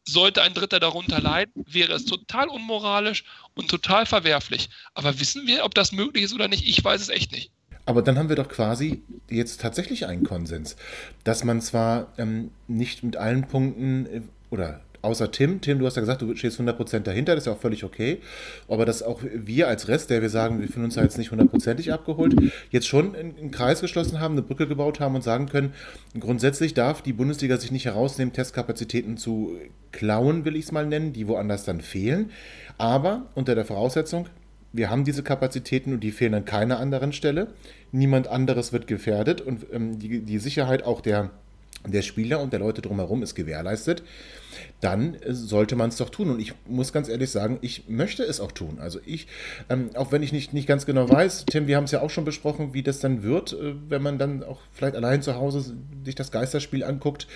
sollte ein Dritter darunter leiden, wäre es total unmoralisch und total verwerflich. Aber wissen wir, ob das möglich ist oder nicht? Ich weiß es echt nicht. Aber dann haben wir doch quasi jetzt tatsächlich einen Konsens, dass man zwar ähm, nicht mit allen Punkten äh, oder außer Tim. Tim, du hast ja gesagt, du stehst 100% dahinter, das ist ja auch völlig okay. Aber dass auch wir als Rest, der wir sagen, wir fühlen uns ja jetzt nicht hundertprozentig abgeholt, jetzt schon einen Kreis geschlossen haben, eine Brücke gebaut haben und sagen können, grundsätzlich darf die Bundesliga sich nicht herausnehmen, Testkapazitäten zu klauen, will ich es mal nennen, die woanders dann fehlen. Aber unter der Voraussetzung, wir haben diese Kapazitäten und die fehlen an keiner anderen Stelle. Niemand anderes wird gefährdet und ähm, die, die Sicherheit auch der, der Spieler und der Leute drumherum ist gewährleistet dann sollte man es doch tun. Und ich muss ganz ehrlich sagen, ich möchte es auch tun. Also ich, ähm, auch wenn ich nicht, nicht ganz genau weiß, Tim, wir haben es ja auch schon besprochen, wie das dann wird, äh, wenn man dann auch vielleicht allein zu Hause sich das Geisterspiel anguckt.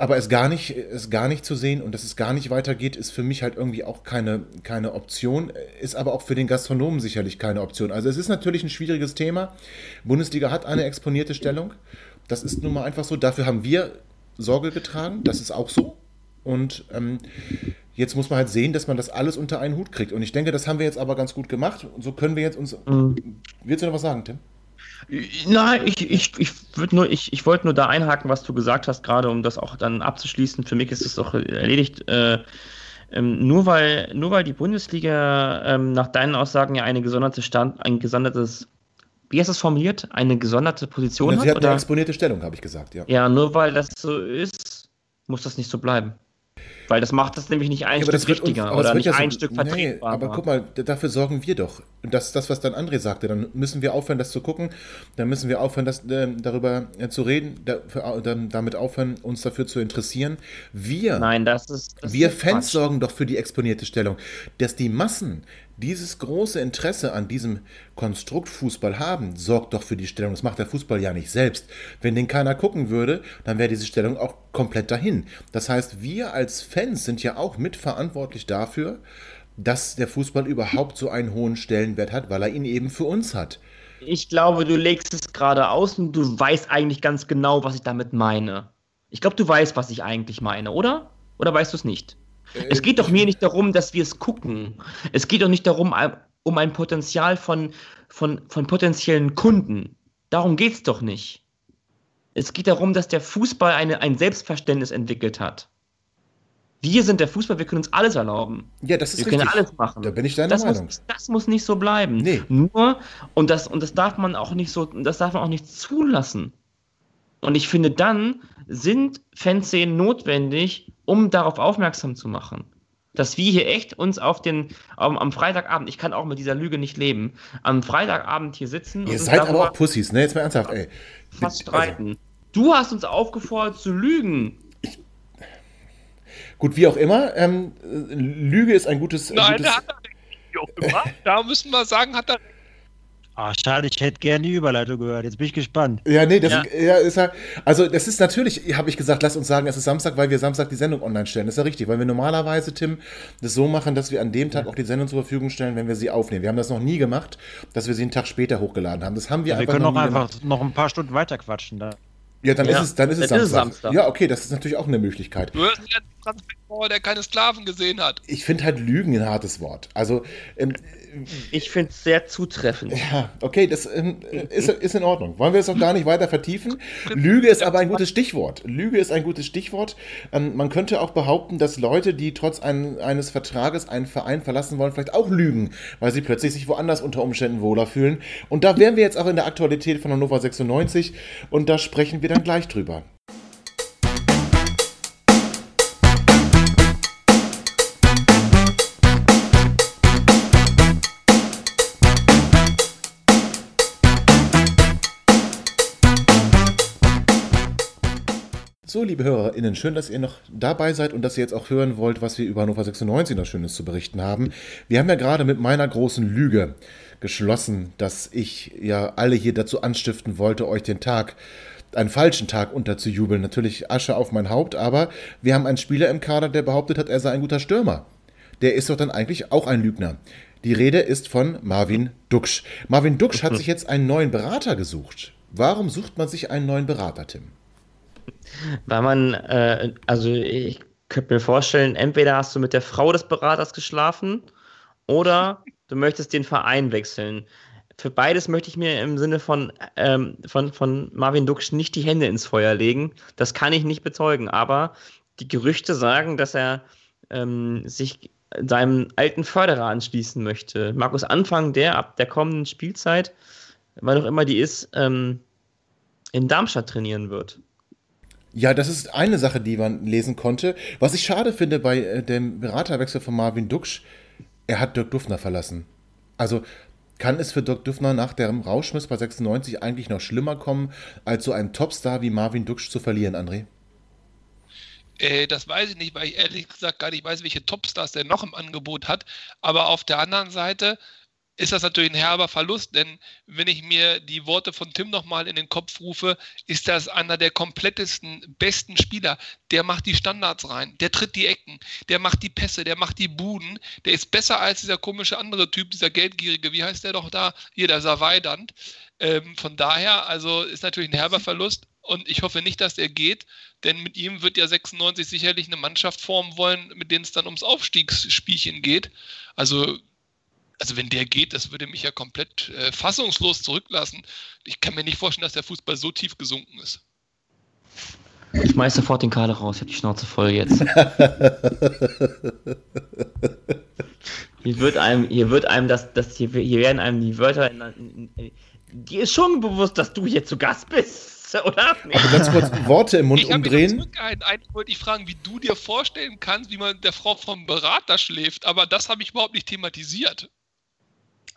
Aber es gar nicht, es gar nicht zu sehen und dass es gar nicht weitergeht, ist für mich halt irgendwie auch keine, keine Option, ist aber auch für den Gastronomen sicherlich keine Option. Also es ist natürlich ein schwieriges Thema. Bundesliga hat eine exponierte Stellung. Das ist nun mal einfach so. Dafür haben wir Sorge getragen. Das ist auch so. Und ähm, jetzt muss man halt sehen, dass man das alles unter einen Hut kriegt. Und ich denke, das haben wir jetzt aber ganz gut gemacht. Und so können wir jetzt uns. Mhm. Willst du noch was sagen, Tim? Nein, ich, ich, ich, nur, ich, ich wollte nur da einhaken, was du gesagt hast, gerade um das auch dann abzuschließen. Für mich ist es doch erledigt. Äh, ähm, nur, weil, nur weil die Bundesliga ähm, nach deinen Aussagen ja eine gesonderte Stand, ein gesondertes, wie hast du es formuliert, eine gesonderte Position hat? Sie hat oder? eine exponierte Stellung, habe ich gesagt, ja. Ja, nur weil das so ist, muss das nicht so bleiben. Weil das macht das nämlich nicht ein ja, Stück wichtiger uns, oder nicht ja ein Stück vertretbarer. Nee, aber guck mal, dafür sorgen wir doch. Und das ist das, was dann André sagte. Dann müssen wir aufhören, das zu gucken. Dann müssen wir aufhören, das, äh, darüber äh, zu reden. Dafür, äh, damit aufhören, uns dafür zu interessieren. Wir, Nein, das ist, das wir ist Fans Quatsch. sorgen doch für die exponierte Stellung. Dass die Massen dieses große Interesse an diesem Konstrukt Fußball haben, sorgt doch für die Stellung. Das macht der Fußball ja nicht selbst. Wenn den keiner gucken würde, dann wäre diese Stellung auch komplett dahin. Das heißt, wir als Fans sind ja auch mitverantwortlich dafür, dass der Fußball überhaupt so einen hohen Stellenwert hat, weil er ihn eben für uns hat. Ich glaube, du legst es gerade aus und du weißt eigentlich ganz genau, was ich damit meine. Ich glaube, du weißt, was ich eigentlich meine, oder? Oder weißt du es nicht? Es geht doch mir nicht darum, dass wir es gucken. Es geht doch nicht darum, um ein Potenzial von, von, von potenziellen Kunden. Darum geht es doch nicht. Es geht darum, dass der Fußball eine, ein Selbstverständnis entwickelt hat. Wir sind der Fußball, wir können uns alles erlauben. Ja, das ist wir richtig. können alles machen. Da bin ich deiner das Meinung. Muss, das muss nicht so bleiben. Nee. Nur, und das, und das darf man auch nicht so, das darf man auch nicht zulassen. Und ich finde, dann sind Fanszenen notwendig, um darauf aufmerksam zu machen. Dass wir hier echt uns auf den, um, am Freitagabend, ich kann auch mit dieser Lüge nicht leben, am Freitagabend hier sitzen. Ihr seid aber auch Pussys, ne? Jetzt mal ernsthaft, ey. Fast streiten. Also. Du hast uns aufgefordert zu lügen. Ich, gut, wie auch immer, ähm, Lüge ist ein gutes. Nein, gutes, hat er nicht, wie auch immer. da müssen wir sagen, hat er Ah, schade, ich hätte gerne die Überleitung gehört. Jetzt bin ich gespannt. Ja, nee, das ja. Ist, ja, ist ja, also das ist natürlich, habe ich gesagt, lass uns sagen, es ist Samstag, weil wir Samstag die Sendung online stellen. Das ist ja richtig, weil wir normalerweise, Tim, das so machen, dass wir an dem Tag auch die Sendung zur Verfügung stellen, wenn wir sie aufnehmen. Wir haben das noch nie gemacht, dass wir sie einen Tag später hochgeladen haben. Das haben wir ja, einfach Wir können noch auch einfach gemacht. noch ein paar Stunden weiter quatschen. Da. Ja, dann ja. ist es, dann ist es Samstag. Samstag. Ja, okay, das ist natürlich auch eine Möglichkeit. Du hörst ja Franz Beckenbauer, der keine Sklaven gesehen hat. Ich finde halt Lügen ein hartes Wort. Also ähm, ich finde es sehr zutreffend. Ja, okay, das ähm, ist, ist in Ordnung. Wollen wir es auch gar nicht weiter vertiefen? Lüge ist aber ein gutes Stichwort. Lüge ist ein gutes Stichwort. Ähm, man könnte auch behaupten, dass Leute, die trotz ein, eines Vertrages einen Verein verlassen wollen, vielleicht auch lügen, weil sie plötzlich sich woanders unter Umständen wohler fühlen. Und da wären wir jetzt auch in der Aktualität von Hannover 96 und da sprechen wir dann gleich drüber. So, liebe HörerInnen, schön, dass ihr noch dabei seid und dass ihr jetzt auch hören wollt, was wir über Hannover 96 noch Schönes zu berichten haben. Wir haben ja gerade mit meiner großen Lüge geschlossen, dass ich ja alle hier dazu anstiften wollte, euch den Tag, einen falschen Tag unterzujubeln. Natürlich Asche auf mein Haupt, aber wir haben einen Spieler im Kader, der behauptet hat, er sei ein guter Stürmer. Der ist doch dann eigentlich auch ein Lügner. Die Rede ist von Marvin Duksch. Marvin Duksch hat sich jetzt einen neuen Berater gesucht. Warum sucht man sich einen neuen Berater, Tim? Weil man, äh, also ich könnte mir vorstellen, entweder hast du mit der Frau des Beraters geschlafen oder du möchtest den Verein wechseln. Für beides möchte ich mir im Sinne von, ähm, von, von Marvin Duksch nicht die Hände ins Feuer legen. Das kann ich nicht bezeugen, aber die Gerüchte sagen, dass er ähm, sich seinem alten Förderer anschließen möchte. Markus Anfang, der ab der kommenden Spielzeit, weil auch immer die ist, ähm, in Darmstadt trainieren wird. Ja, das ist eine Sache, die man lesen konnte. Was ich schade finde bei äh, dem Beraterwechsel von Marvin Duksch, er hat Dirk Duffner verlassen. Also kann es für Dirk Duffner nach dem Rauschmiss bei 96 eigentlich noch schlimmer kommen, als so einen Topstar wie Marvin Duksch zu verlieren, André? Äh, das weiß ich nicht, weil ich ehrlich gesagt gar nicht weiß, welche Topstars der noch im Angebot hat. Aber auf der anderen Seite ist das natürlich ein herber Verlust, denn wenn ich mir die Worte von Tim nochmal in den Kopf rufe, ist das einer der komplettesten, besten Spieler. Der macht die Standards rein, der tritt die Ecken, der macht die Pässe, der macht die Buden, der ist besser als dieser komische andere Typ, dieser Geldgierige, wie heißt der doch da? Hier, der Savaidant. Ähm, von daher, also ist natürlich ein herber Verlust und ich hoffe nicht, dass er geht, denn mit ihm wird ja 96 sicherlich eine Mannschaft formen wollen, mit denen es dann ums Aufstiegsspielchen geht. Also also wenn der geht, das würde mich ja komplett äh, fassungslos zurücklassen. Ich kann mir nicht vorstellen, dass der Fußball so tief gesunken ist. Ich schmeiß sofort den Kader raus, ich hab die Schnauze voll jetzt. hier wird einem, hier wird einem das, das hier, hier werden einem die Wörter, in, in, in, dir ist schon bewusst, dass du hier zu Gast bist, oder? Aber ganz kurz Worte im Mund ich umdrehen. Eigentlich wollte ich fragen, wie du dir vorstellen kannst, wie man der Frau vom Berater schläft, aber das habe ich überhaupt nicht thematisiert.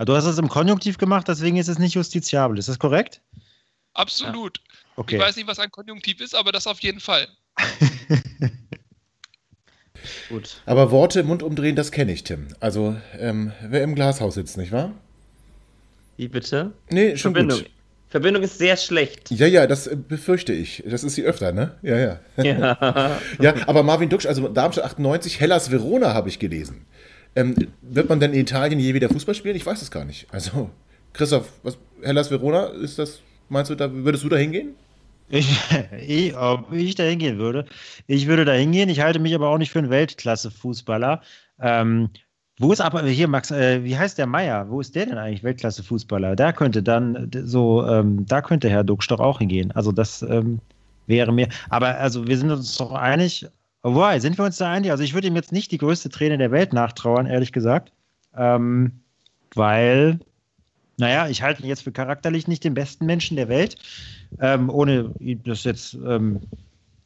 Du hast es im Konjunktiv gemacht, deswegen ist es nicht justiziabel. Ist das korrekt? Absolut. Ja. Okay. Ich weiß nicht, was ein Konjunktiv ist, aber das auf jeden Fall. Gut. Aber Worte im Mund umdrehen, das kenne ich, Tim. Also, ähm, wer im Glashaus sitzt, nicht wahr? Wie bitte? Nee, schon Verbindung. gut. Verbindung ist sehr schlecht. Ja, ja, das äh, befürchte ich. Das ist sie öfter, ne? Ja, ja. Ja, ja aber Marvin Duksch, also Darmstadt 98, Hellas Verona habe ich gelesen. Ähm, wird man denn in Italien je wieder Fußball spielen? Ich weiß es gar nicht. Also, Christoph, was, Hellas Verona, ist das, meinst du, da würdest du da hingehen? Ich, ich, ob ich da hingehen würde. Ich würde da hingehen. Ich halte mich aber auch nicht für einen Weltklasse-Fußballer. Ähm, wo ist aber hier, Max, äh, wie heißt der Meier? Wo ist der denn eigentlich Weltklasse-Fußballer? Da könnte dann so, ähm, da könnte Herr Duxch doch auch hingehen. Also das ähm, wäre mir. Aber also wir sind uns doch einig, Wobei, sind wir uns da einig? Also ich würde ihm jetzt nicht die größte Träne der Welt nachtrauern, ehrlich gesagt. Ähm, weil, naja, ich halte ihn jetzt für charakterlich nicht den besten Menschen der Welt. Ähm, ohne das jetzt, ähm,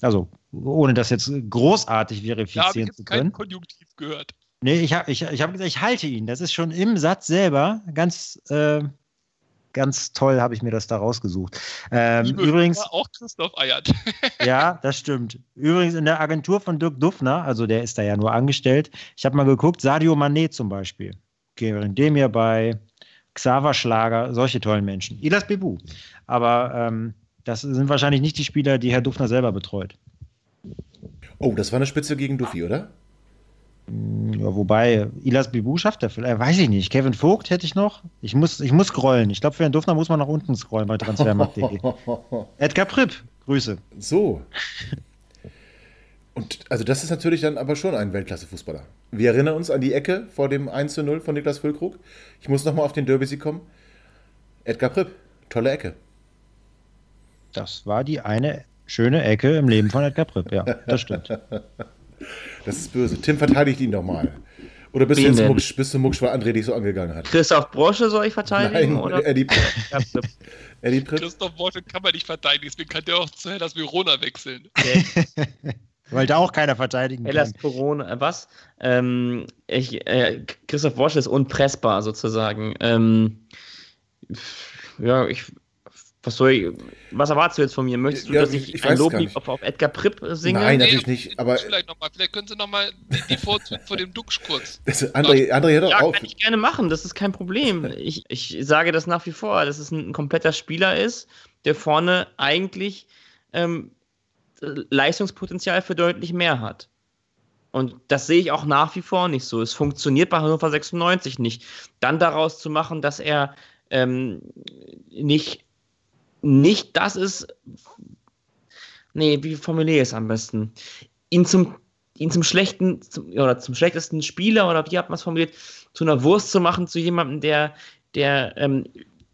also ohne das jetzt großartig verifizieren zu können. Kein Konjunktiv gehört. Nee, ich habe ich, ich hab gesagt, ich halte ihn. Das ist schon im Satz selber ganz, äh, ganz toll habe ich mir das da rausgesucht. Ähm, übrigens auch Christoph Eiert. ja, das stimmt. Übrigens in der Agentur von Dirk Duffner, also der ist da ja nur angestellt. Ich habe mal geguckt, Sadio Mané zum Beispiel, Kevin Demir bei Xaver Schlager, solche tollen Menschen. Ilas Bebu. Aber ähm, das sind wahrscheinlich nicht die Spieler, die Herr Duffner selber betreut. Oh, das war eine Spitze gegen Duffy, oder? Ja, wobei, Ilas Bibu schafft er vielleicht, weiß ich nicht. Kevin Vogt hätte ich noch. Ich muss, ich muss scrollen. Ich glaube, für einen Duftner muss man nach unten scrollen bei Transfermarkt.de. Edgar Pripp, Grüße. So. Und also das ist natürlich dann aber schon ein Weltklasse-Fußballer. Wir erinnern uns an die Ecke vor dem 1 zu 0 von Niklas Füllkrug. Ich muss nochmal auf den Derby-Sieg kommen. Edgar Pripp, tolle Ecke. Das war die eine schöne Ecke im Leben von Edgar Pripp, ja, das stimmt. Das ist böse. Tim verteidigt ihn doch mal. Oder bist du jetzt mucksch, bist du mucksch, weil André dich so angegangen hat? Christoph Brosche soll ich verteidigen? Nein, oder? Eddie, Eddie Pripp. Christoph Brosche kann man nicht verteidigen, deswegen kann der auch zu Hellas Verona wechseln. Weil da auch keiner verteidigen Hellas kann. Verona, äh, was? Ähm, ich, äh, Christoph Brosche ist unpressbar sozusagen. Ähm, ja, ich was soll ich, was erwartest du jetzt von mir? Möchtest du, Ja, dass ich, ich ein weiß Lob gar nicht. auf, auf Edgar Pripp singe? Nein, natürlich nicht, aber- Vielleicht, noch mal, vielleicht können Sie nochmal die, die Vorzüge vor dem Duxch kurz. Das, André, André, hör doch Ja, auf. kann ich gerne machen, das ist kein Problem. Ich, ich sage das nach wie vor, dass es ein, ein kompletter Spieler ist, der vorne eigentlich ähm, Leistungspotenzial für deutlich mehr hat. Und das sehe ich auch nach wie vor nicht so. Es funktioniert bei Hannover 96 nicht. Dann daraus zu machen, dass er ähm, nicht, nicht das ist. Nee, wie formuliere ich es am besten? Ihn zum, ihn zum schlechten zum, oder zum schlechtesten Spieler oder wie hat man es formuliert, zu einer Wurst zu machen, zu jemandem, der, der, ähm,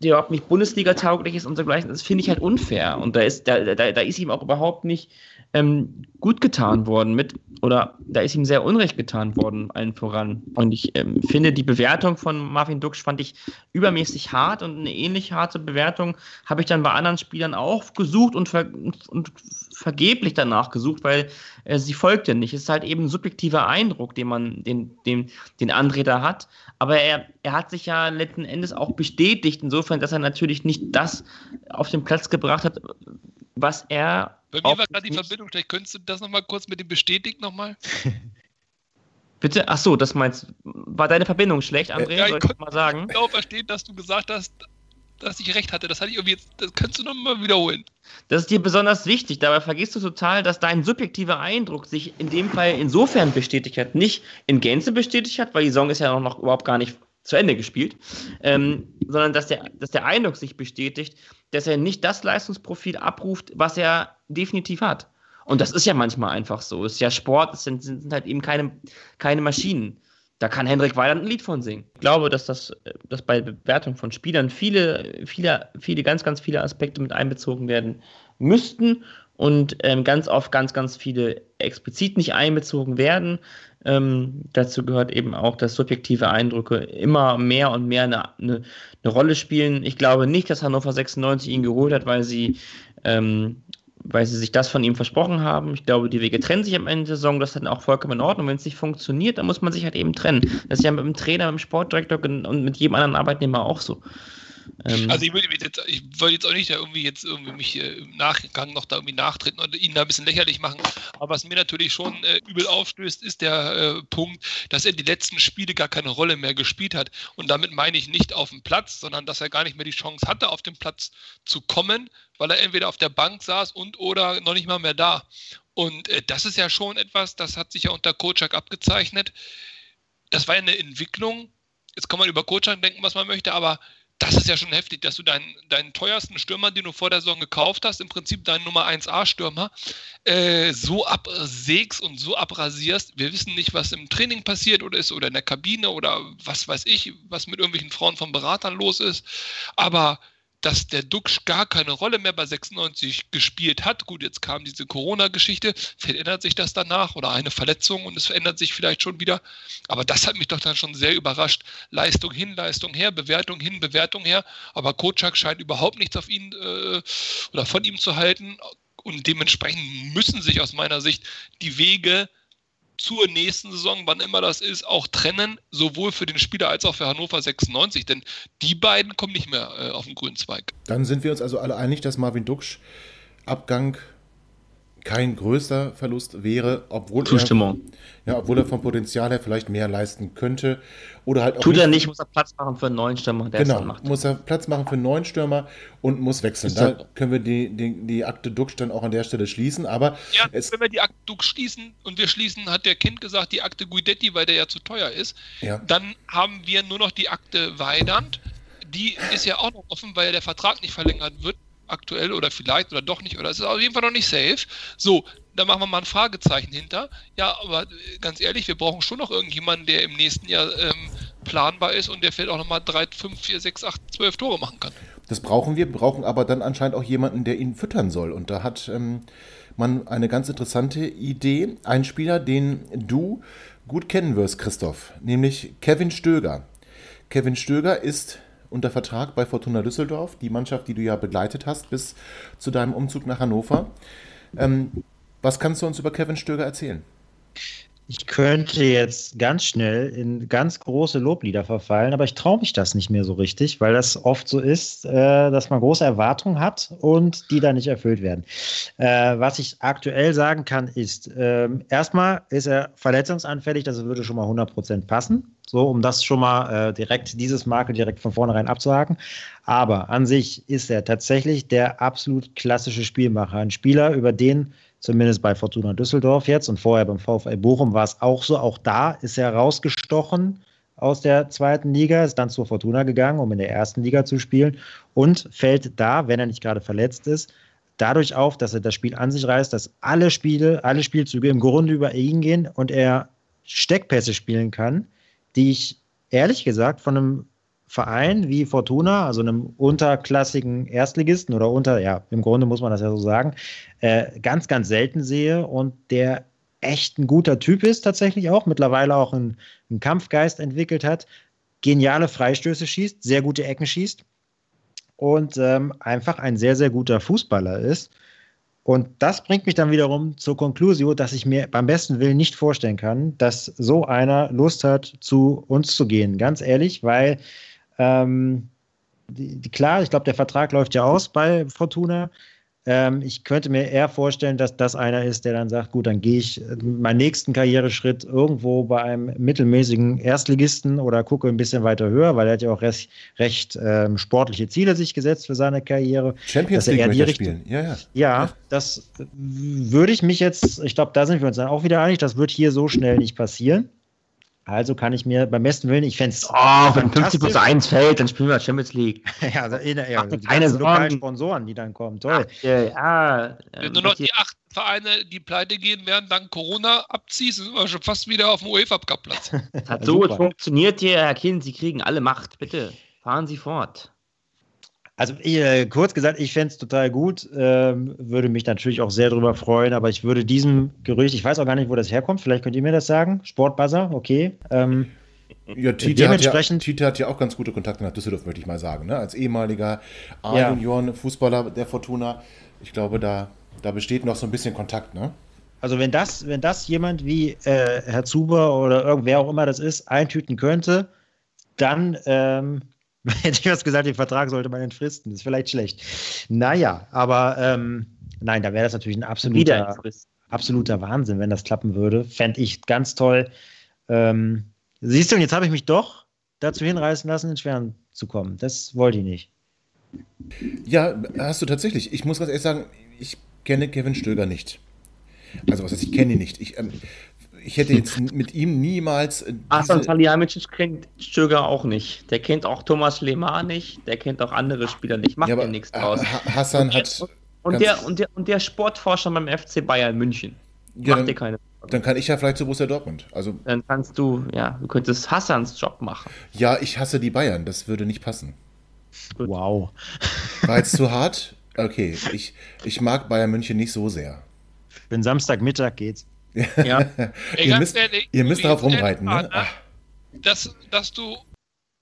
der überhaupt nicht Bundesliga-tauglich ist und so gleich, das finde ich halt unfair. Und da ist, da, da, da ist ihm auch überhaupt nicht ähm, gut getan worden mit, oder da ist ihm sehr Unrecht getan worden, allen voran. Und ich ähm, finde, die Bewertung von Marvin Duksch fand ich übermäßig hart und eine ähnlich harte Bewertung habe ich dann bei anderen Spielern auch gesucht und, ver und vergeblich danach gesucht, weil äh, sie folgte nicht. Es ist halt eben ein subjektiver Eindruck, den man, den, den, den André da hat. Aber er, er hat sich ja letzten Endes auch bestätigt, insofern, dass er natürlich nicht das auf den Platz gebracht hat, was er. Bei mir war gerade die Verbindung schlecht. Könntest du das nochmal kurz mit dem bestätigt nochmal? Bitte? Ach so, das meinst War deine Verbindung schlecht, André? Ja, ich Soll ich konnte mal sagen? genau verstehen, dass du gesagt hast, dass ich recht hatte. Das hatte ich irgendwie jetzt, das kannst du nochmal wiederholen. Das ist dir besonders wichtig. Dabei vergisst du total, dass dein subjektiver Eindruck sich in dem Fall insofern bestätigt hat, nicht in Gänze bestätigt hat, weil die Saison ist ja noch überhaupt gar nicht zu Ende gespielt, ähm, sondern dass der, dass der Eindruck sich bestätigt, dass er nicht das Leistungsprofil abruft, was er definitiv hat. Und das ist ja manchmal einfach so. Es ist ja Sport, es sind, sind halt eben keine, keine Maschinen. Da kann Hendrik Weiland ein Lied von singen. Ich glaube, dass das dass bei Bewertung von Spielern viele, viele, viele, ganz, ganz viele Aspekte mit einbezogen werden müssten und ähm, ganz oft ganz, ganz viele explizit nicht einbezogen werden. Ähm, dazu gehört eben auch, dass subjektive Eindrücke immer mehr und mehr eine, eine, eine Rolle spielen. Ich glaube nicht, dass Hannover 96 ihn geholt hat, weil sie ähm, weil sie sich das von ihm versprochen haben. Ich glaube, die Wege trennen sich am Ende der Saison. Das ist dann auch vollkommen in Ordnung. Wenn es nicht funktioniert, dann muss man sich halt eben trennen. Das ist ja mit dem Trainer, mit dem Sportdirektor und mit jedem anderen Arbeitnehmer auch so. Ähm, also ich würde jetzt, ich wollte jetzt auch nicht irgendwie jetzt irgendwie mich im Nachgang noch da irgendwie nachtreten oder ihn da ein bisschen lächerlich machen. Aber was mir natürlich schon äh, übel aufstößt, ist der äh, Punkt, dass er die letzten Spiele gar keine Rolle mehr gespielt hat. Und damit meine ich nicht auf dem Platz, sondern dass er gar nicht mehr die Chance hatte, auf den Platz zu kommen, weil er entweder auf der Bank saß und oder noch nicht mal mehr da. Und äh, das ist ja schon etwas, das hat sich ja unter Kocak abgezeichnet. Das war ja eine Entwicklung. Jetzt kann man über Kocak denken, was man möchte, aber das ist ja schon heftig, dass du deinen, deinen teuersten Stürmer, den du vor der Saison gekauft hast, im Prinzip deinen Nummer 1A-Stürmer, äh, so absägst und so abrasierst. Wir wissen nicht, was im Training passiert oder ist oder in der Kabine oder was weiß ich, was mit irgendwelchen Frauen von Beratern los ist. Aber dass der Duxch gar keine Rolle mehr bei 96 gespielt hat. Gut, jetzt kam diese Corona-Geschichte, verändert sich das danach oder eine Verletzung und es verändert sich vielleicht schon wieder. Aber das hat mich doch dann schon sehr überrascht. Leistung hin, Leistung her, Bewertung hin, Bewertung her. Aber Kocak scheint überhaupt nichts auf ihn äh, oder von ihm zu halten. Und dementsprechend müssen sich aus meiner Sicht die Wege zur nächsten Saison, wann immer das ist, auch trennen, sowohl für den Spieler als auch für Hannover 96, denn die beiden kommen nicht mehr äh, auf den grünen Zweig. Dann sind wir uns also alle einig, dass Marvin Duksch Abgang kein größter Verlust wäre, obwohl Zustimmung. er, ja, obwohl er vom Potenzial her vielleicht mehr leisten könnte. Oder halt auch Tut nicht, er nicht, muss er Platz machen für einen neuen Stürmer, der genau, es dann macht. muss er Platz machen für einen neuen Stürmer und muss wechseln. Da können wir die, die, die Akte Dux dann auch an der Stelle schließen. Aber ja, wenn wir die Akte Dux schließen und wir schließen, hat der Kind gesagt, die Akte Guidetti, weil der ja zu teuer ist, ja. dann haben wir nur noch die Akte Weidand. Die ist ja auch noch offen, weil der Vertrag nicht verlängert wird aktuell oder vielleicht oder doch nicht oder es ist auf jeden Fall noch nicht safe. So, da machen wir mal ein Fragezeichen hinter. Ja, aber ganz ehrlich, wir brauchen schon noch irgendjemanden, der im nächsten Jahr ähm, planbar ist und der vielleicht auch nochmal 3, 5, 4, 6, 8, 12 Tore machen kann. Das brauchen wir, brauchen aber dann anscheinend auch jemanden, der ihn füttern soll. Und da hat ähm, man eine ganz interessante Idee. Ein Spieler, den du gut kennen wirst, Christoph, nämlich Kevin Stöger. Kevin Stöger ist unter Vertrag bei Fortuna Düsseldorf, die Mannschaft, die du ja begleitet hast bis zu deinem Umzug nach Hannover. Ähm, was kannst du uns über Kevin Stöger erzählen? Ich könnte jetzt ganz schnell in ganz große Loblieder verfallen, aber ich traue mich das nicht mehr so richtig, weil das oft so ist, äh, dass man große Erwartungen hat und die dann nicht erfüllt werden. Äh, was ich aktuell sagen kann, ist, äh, erstmal ist er verletzungsanfällig, das würde schon mal 100% passen. So, um das schon mal äh, direkt, dieses Marke direkt von vornherein abzuhaken. Aber an sich ist er tatsächlich der absolut klassische Spielmacher. Ein Spieler, über den zumindest bei Fortuna Düsseldorf jetzt und vorher beim VfL Bochum war es auch so. Auch da ist er rausgestochen aus der zweiten Liga, ist dann zur Fortuna gegangen, um in der ersten Liga zu spielen und fällt da, wenn er nicht gerade verletzt ist, dadurch auf, dass er das Spiel an sich reißt, dass alle Spiele, alle Spielzüge im Grunde über ihn gehen und er Steckpässe spielen kann, die ich ehrlich gesagt von einem Verein wie Fortuna, also einem unterklassigen Erstligisten oder unter, ja, im Grunde muss man das ja so sagen, äh, ganz, ganz selten sehe und der echt ein guter Typ ist, tatsächlich auch, mittlerweile auch einen, einen Kampfgeist entwickelt hat, geniale Freistöße schießt, sehr gute Ecken schießt und ähm, einfach ein sehr, sehr guter Fußballer ist. Und das bringt mich dann wiederum zur Konklusion, dass ich mir beim besten Willen nicht vorstellen kann, dass so einer Lust hat, zu uns zu gehen. Ganz ehrlich, weil ähm, die, die, klar, ich glaube, der Vertrag läuft ja aus bei Fortuna. Ähm, ich könnte mir eher vorstellen, dass das einer ist, der dann sagt, gut, dann gehe ich meinen nächsten Karriereschritt irgendwo bei einem mittelmäßigen Erstligisten oder gucke ein bisschen weiter höher, weil er hat ja auch recht, recht ähm, sportliche Ziele sich gesetzt für seine Karriere. Champions League möchte Richtung- spielen. Ja, ja. Ja, das würde ich mich jetzt, ich glaube, da sind wir uns dann auch wieder einig, das wird hier so schnell nicht passieren. Also kann ich mir beim besten Willen, ich fände es. Oh, wenn 50 plus 1 fällt, dann spielen wir Champions League. ja, also in, ja, dir die keine lokalen. Sponsoren, die dann kommen, toll. Ja, ja. Wenn ähm, du noch die acht Vereine, die pleite gehen werden, dank Corona abziehst, sind wir schon fast wieder auf dem UEFA-Cup-Platz. Es hat Ja, so super. funktioniert hier, Herr Kind. Sie kriegen alle Macht. Bitte fahren Sie fort. Also äh, kurz gesagt, ich fände es total gut, ähm, würde mich natürlich auch sehr darüber freuen, aber ich würde diesem Gerücht, ich weiß auch gar nicht, wo das herkommt, vielleicht könnt ihr mir das sagen, Sportbuzzer, okay. Ähm, Ja, Tite hat ja, Dementsprechend- Tite hat ja auch ganz gute Kontakte nach Düsseldorf, möchte ich mal sagen. Ne? Als ehemaliger Ja. A-Junioren-Fußballer der Fortuna. Ich glaube, da, da besteht noch so ein bisschen Kontakt. Ne? Also wenn das, wenn das jemand wie äh, Herr Zuber oder irgendwer auch immer das ist, eintüten könnte, dann ähm, hätte ich was gesagt, den Vertrag sollte man entfristen. Das ist vielleicht schlecht. Naja, aber ähm, nein, da wäre das natürlich ein absoluter, absoluter Wahnsinn, wenn das klappen würde. Fände ich ganz toll. Ähm, siehst du, und jetzt habe ich mich doch dazu hinreißen lassen, ins Schweren zu kommen. Das wollte ich nicht. Ja, hast du tatsächlich. Ich muss ganz ehrlich sagen, ich kenne Kevin Stöger nicht. Also was heißt, ich kenne ihn nicht. Ich, ähm, ich hätte jetzt mit ihm niemals äh, Hasan diese, Salihamidzic kennt Stöger auch nicht. Der kennt auch Thomas Lemar nicht. Der kennt auch andere Spieler nicht. Macht ja, ja, aber nichts draus. Ha- Hassan hat. Und der, und, der, und der Sportforscher beim FC Bayern München. Ja, Macht dir dann, keine dann kann ich ja vielleicht zu Borussia Dortmund. Also Dann kannst du, ja, du könntest Hassans Job machen. ja, ich hasse die Bayern. Das würde nicht passen. Gut. Wow. War jetzt zu hart? Okay, ich, ich mag Bayern München nicht so sehr. Wenn Samstagmittag geht's. Ja. Ey, ihr, ganz müsst, ehrlich, ihr müsst darauf rumreiten, ne? Ach, Dass, dass du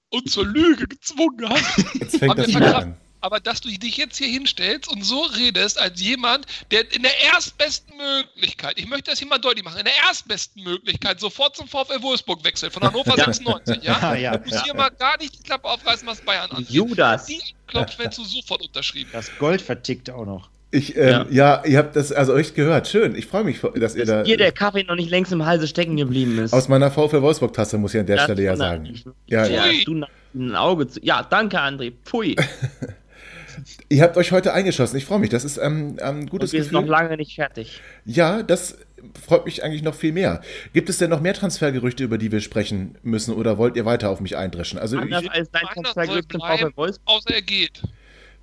uns zur Lüge gezwungen hast. jetzt fängt das wieder an. Aber dass du dich jetzt hier hinstellst und so redest als jemand, der in der erstbesten Möglichkeit, ich möchte das hier mal deutlich machen, in der erstbesten Möglichkeit sofort zum VfL Wolfsburg wechselt, von Hannover Ja. 96, ja? Ja, ja, Du musst ja. hier mal gar nicht die Klappe aufreißen, was Bayern angeht. Judas. Die klopft, wenn du sofort unterschrieben. Das Gold vertickt auch noch. Ich, ähm, ja. ihr habt das also echt gehört. Schön. Ich freue mich, dass ihr da Hier der Kaffee noch nicht längst im Halse stecken geblieben ist. aus meiner VfL Wolfsburg-Tasse, muss ich an der Das Stelle ja sagen. mich. Ja, Ja, du ein Auge zu. Ja, danke, André. Pfui. Ihr habt euch heute eingeschossen. Ich freue mich. Das ist ähm, ein gutes Und wir sind Gefühl. noch lange nicht fertig. Ja, das freut mich eigentlich noch viel mehr. Gibt es denn noch mehr Transfergerüchte, über die wir sprechen müssen, oder wollt ihr weiter auf mich eindreschen? Also, Anders ich, als dein Transfergerücht zum VfL Wolfsburg. außer er geht.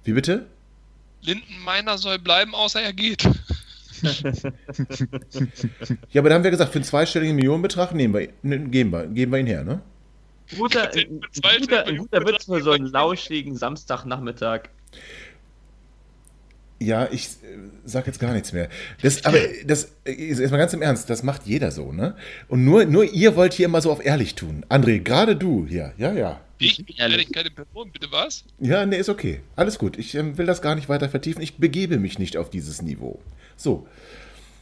wie bitte? Linden Meiner soll bleiben, außer er geht. Ja, aber da haben wir gesagt, für einen zweistelligen Millionenbetrag nehmen wir, ne, geben, wir, geben wir ihn her, ne? Guter, zwei guter, guter Witz für so einen lauschigen Samstagnachmittag. Ja, ich äh, sag jetzt gar nichts mehr. Das, aber das ist mal ganz im Ernst, das macht jeder so, ne? Und nur, nur ihr wollt hier immer so auf ehrlich tun. André, gerade du hier. Ja, ja. Ich bin Ehrlich. ehrlich keine Person, bitte was? Ja, nee, ist okay. Alles gut. Ich ähm, will das gar nicht weiter vertiefen. Ich begebe mich nicht auf dieses Niveau. So.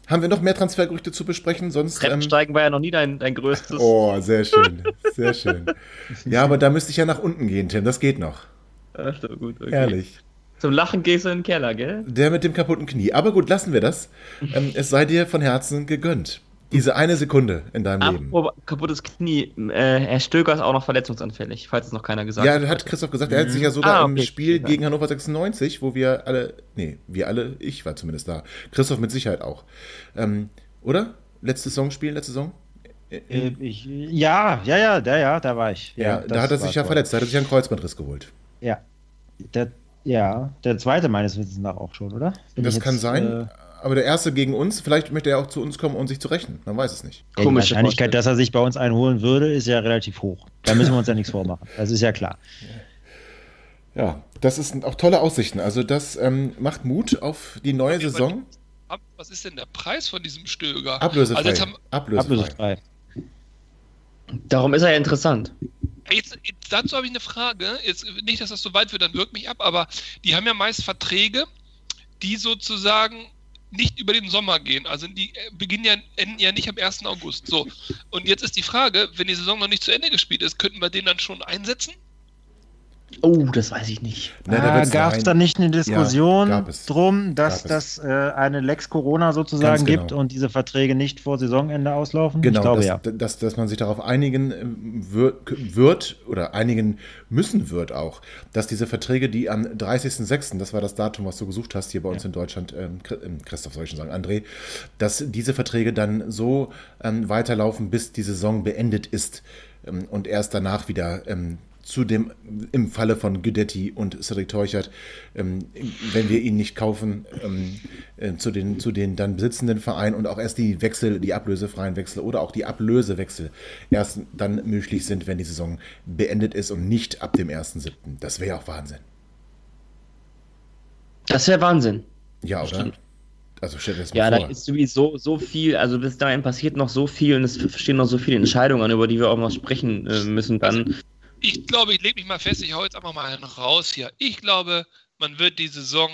Haben wir noch mehr Transfergerüchte zu besprechen? Sonst. Ähm, Treppensteigen war ja noch nie dein, dein größtes. oh, sehr schön. Sehr schön. Ja, aber da müsste ich ja nach unten gehen, Tim. Das geht noch. Ach so, gut, okay. Herrlich. Zum Lachen gehst du in den Keller, gell? Der mit dem kaputten Knie. Aber gut, lassen wir das. Ähm, es sei dir von Herzen gegönnt. Diese eine Sekunde in deinem Leben. Apropos kaputtes Knie. Äh, Herr Stöger ist auch noch verletzungsanfällig, falls es noch keiner gesagt Ja, hat. hat Christoph gesagt, er hat sich ja sogar Ah, im okay. Spiel Okay. gegen Hannover 96, wo wir alle, nee, wir alle, ich war zumindest da. Christoph mit Sicherheit auch. Ähm, oder? Letztes Saison spielen, letzte Saison? Äh, ich, ja, ja, ja, da, ja, da war ich. Ja, das da hat er sich ja verletzt, da hat er sich einen Kreuzbandriss geholt. Ja. Der, ja, der zweite meines Wissens nach auch schon, oder? Bin Das ich kann jetzt, sein, äh, aber der erste gegen uns, vielleicht möchte er auch zu uns kommen, um sich zu rächen. Man weiß es nicht. ja, die Komische Wahrscheinlichkeit, Vorstellung. dass er sich bei uns einholen würde, ist ja relativ hoch. Da müssen wir uns ja nichts vormachen. Das ist ja klar. Ja, das sind auch tolle Aussichten. Also das ähm, macht Mut auf die neue Saison. Ab- Was ist denn der Preis von diesem Stöger? Ablösefrei. Also jetzt haben, Ablösefrei. Ablösefrei. Darum ist er ja interessant. Jetzt, dazu habe ich eine Frage. Jetzt, nicht, dass das so weit wird, dann wirkt mich ab, aber die haben ja meist Verträge, die sozusagen nicht über den Sommer gehen. Also die äh, beginnen ja, enden ja nicht am 1. August. So. Und jetzt ist die Frage, wenn die Saison noch nicht zu Ende gespielt ist, könnten wir den dann schon einsetzen? Oh, das weiß ich nicht. Na, da ah, gab es da nicht eine Diskussion Ja, drum, dass das äh, eine Lex Corona sozusagen genau. gibt und diese Verträge nicht vor Saisonende auslaufen? Genau, ich glaube dass, ja. dass, dass man sich darauf einigen äh, wird, wird oder einigen müssen wird auch, dass diese Verträge, die am 30.06., das war das Datum, was du gesucht hast hier bei uns in Deutschland, ähm, ähm, Christoph soll ich schon sagen, André, dass diese Verträge dann so ähm, weiterlaufen, bis die Saison beendet ist ähm, und erst danach wieder ähm, zu dem, im Falle von Guidetti und Cedric Teuchert, ähm, wenn wir ihn nicht kaufen, ähm, äh, zu, den, zu den dann besitzenden Vereinen und auch erst die Wechsel, die ablösefreien Wechsel oder auch die Ablösewechsel erst dann möglich sind, wenn die Saison beendet ist und nicht ab dem 1.7. Das wäre ja auch Wahnsinn. Das wäre Wahnsinn. Ja, oder? Stimmt. Also stell dir das mal Ja, da vor. ist sowieso so viel, also bis dahin passiert noch so viel und es stehen noch so viele Entscheidungen an, über die wir auch noch sprechen äh, müssen dann. Ich glaube, ich lege mich mal fest, ich hau jetzt einfach mal einen raus hier. Ich glaube, man wird die Saison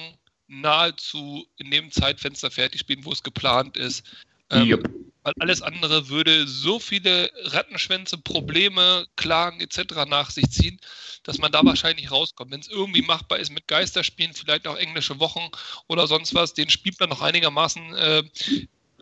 nahezu in dem Zeitfenster fertig spielen, wo es geplant ist. Ähm, Jupp. Weil alles andere würde so viele Rattenschwänze, Probleme, Klagen etc. nach sich ziehen, dass man da wahrscheinlich rauskommt. Wenn es irgendwie machbar ist mit Geisterspielen, vielleicht auch englische Wochen oder sonst was, den Spielplan noch einigermaßen äh,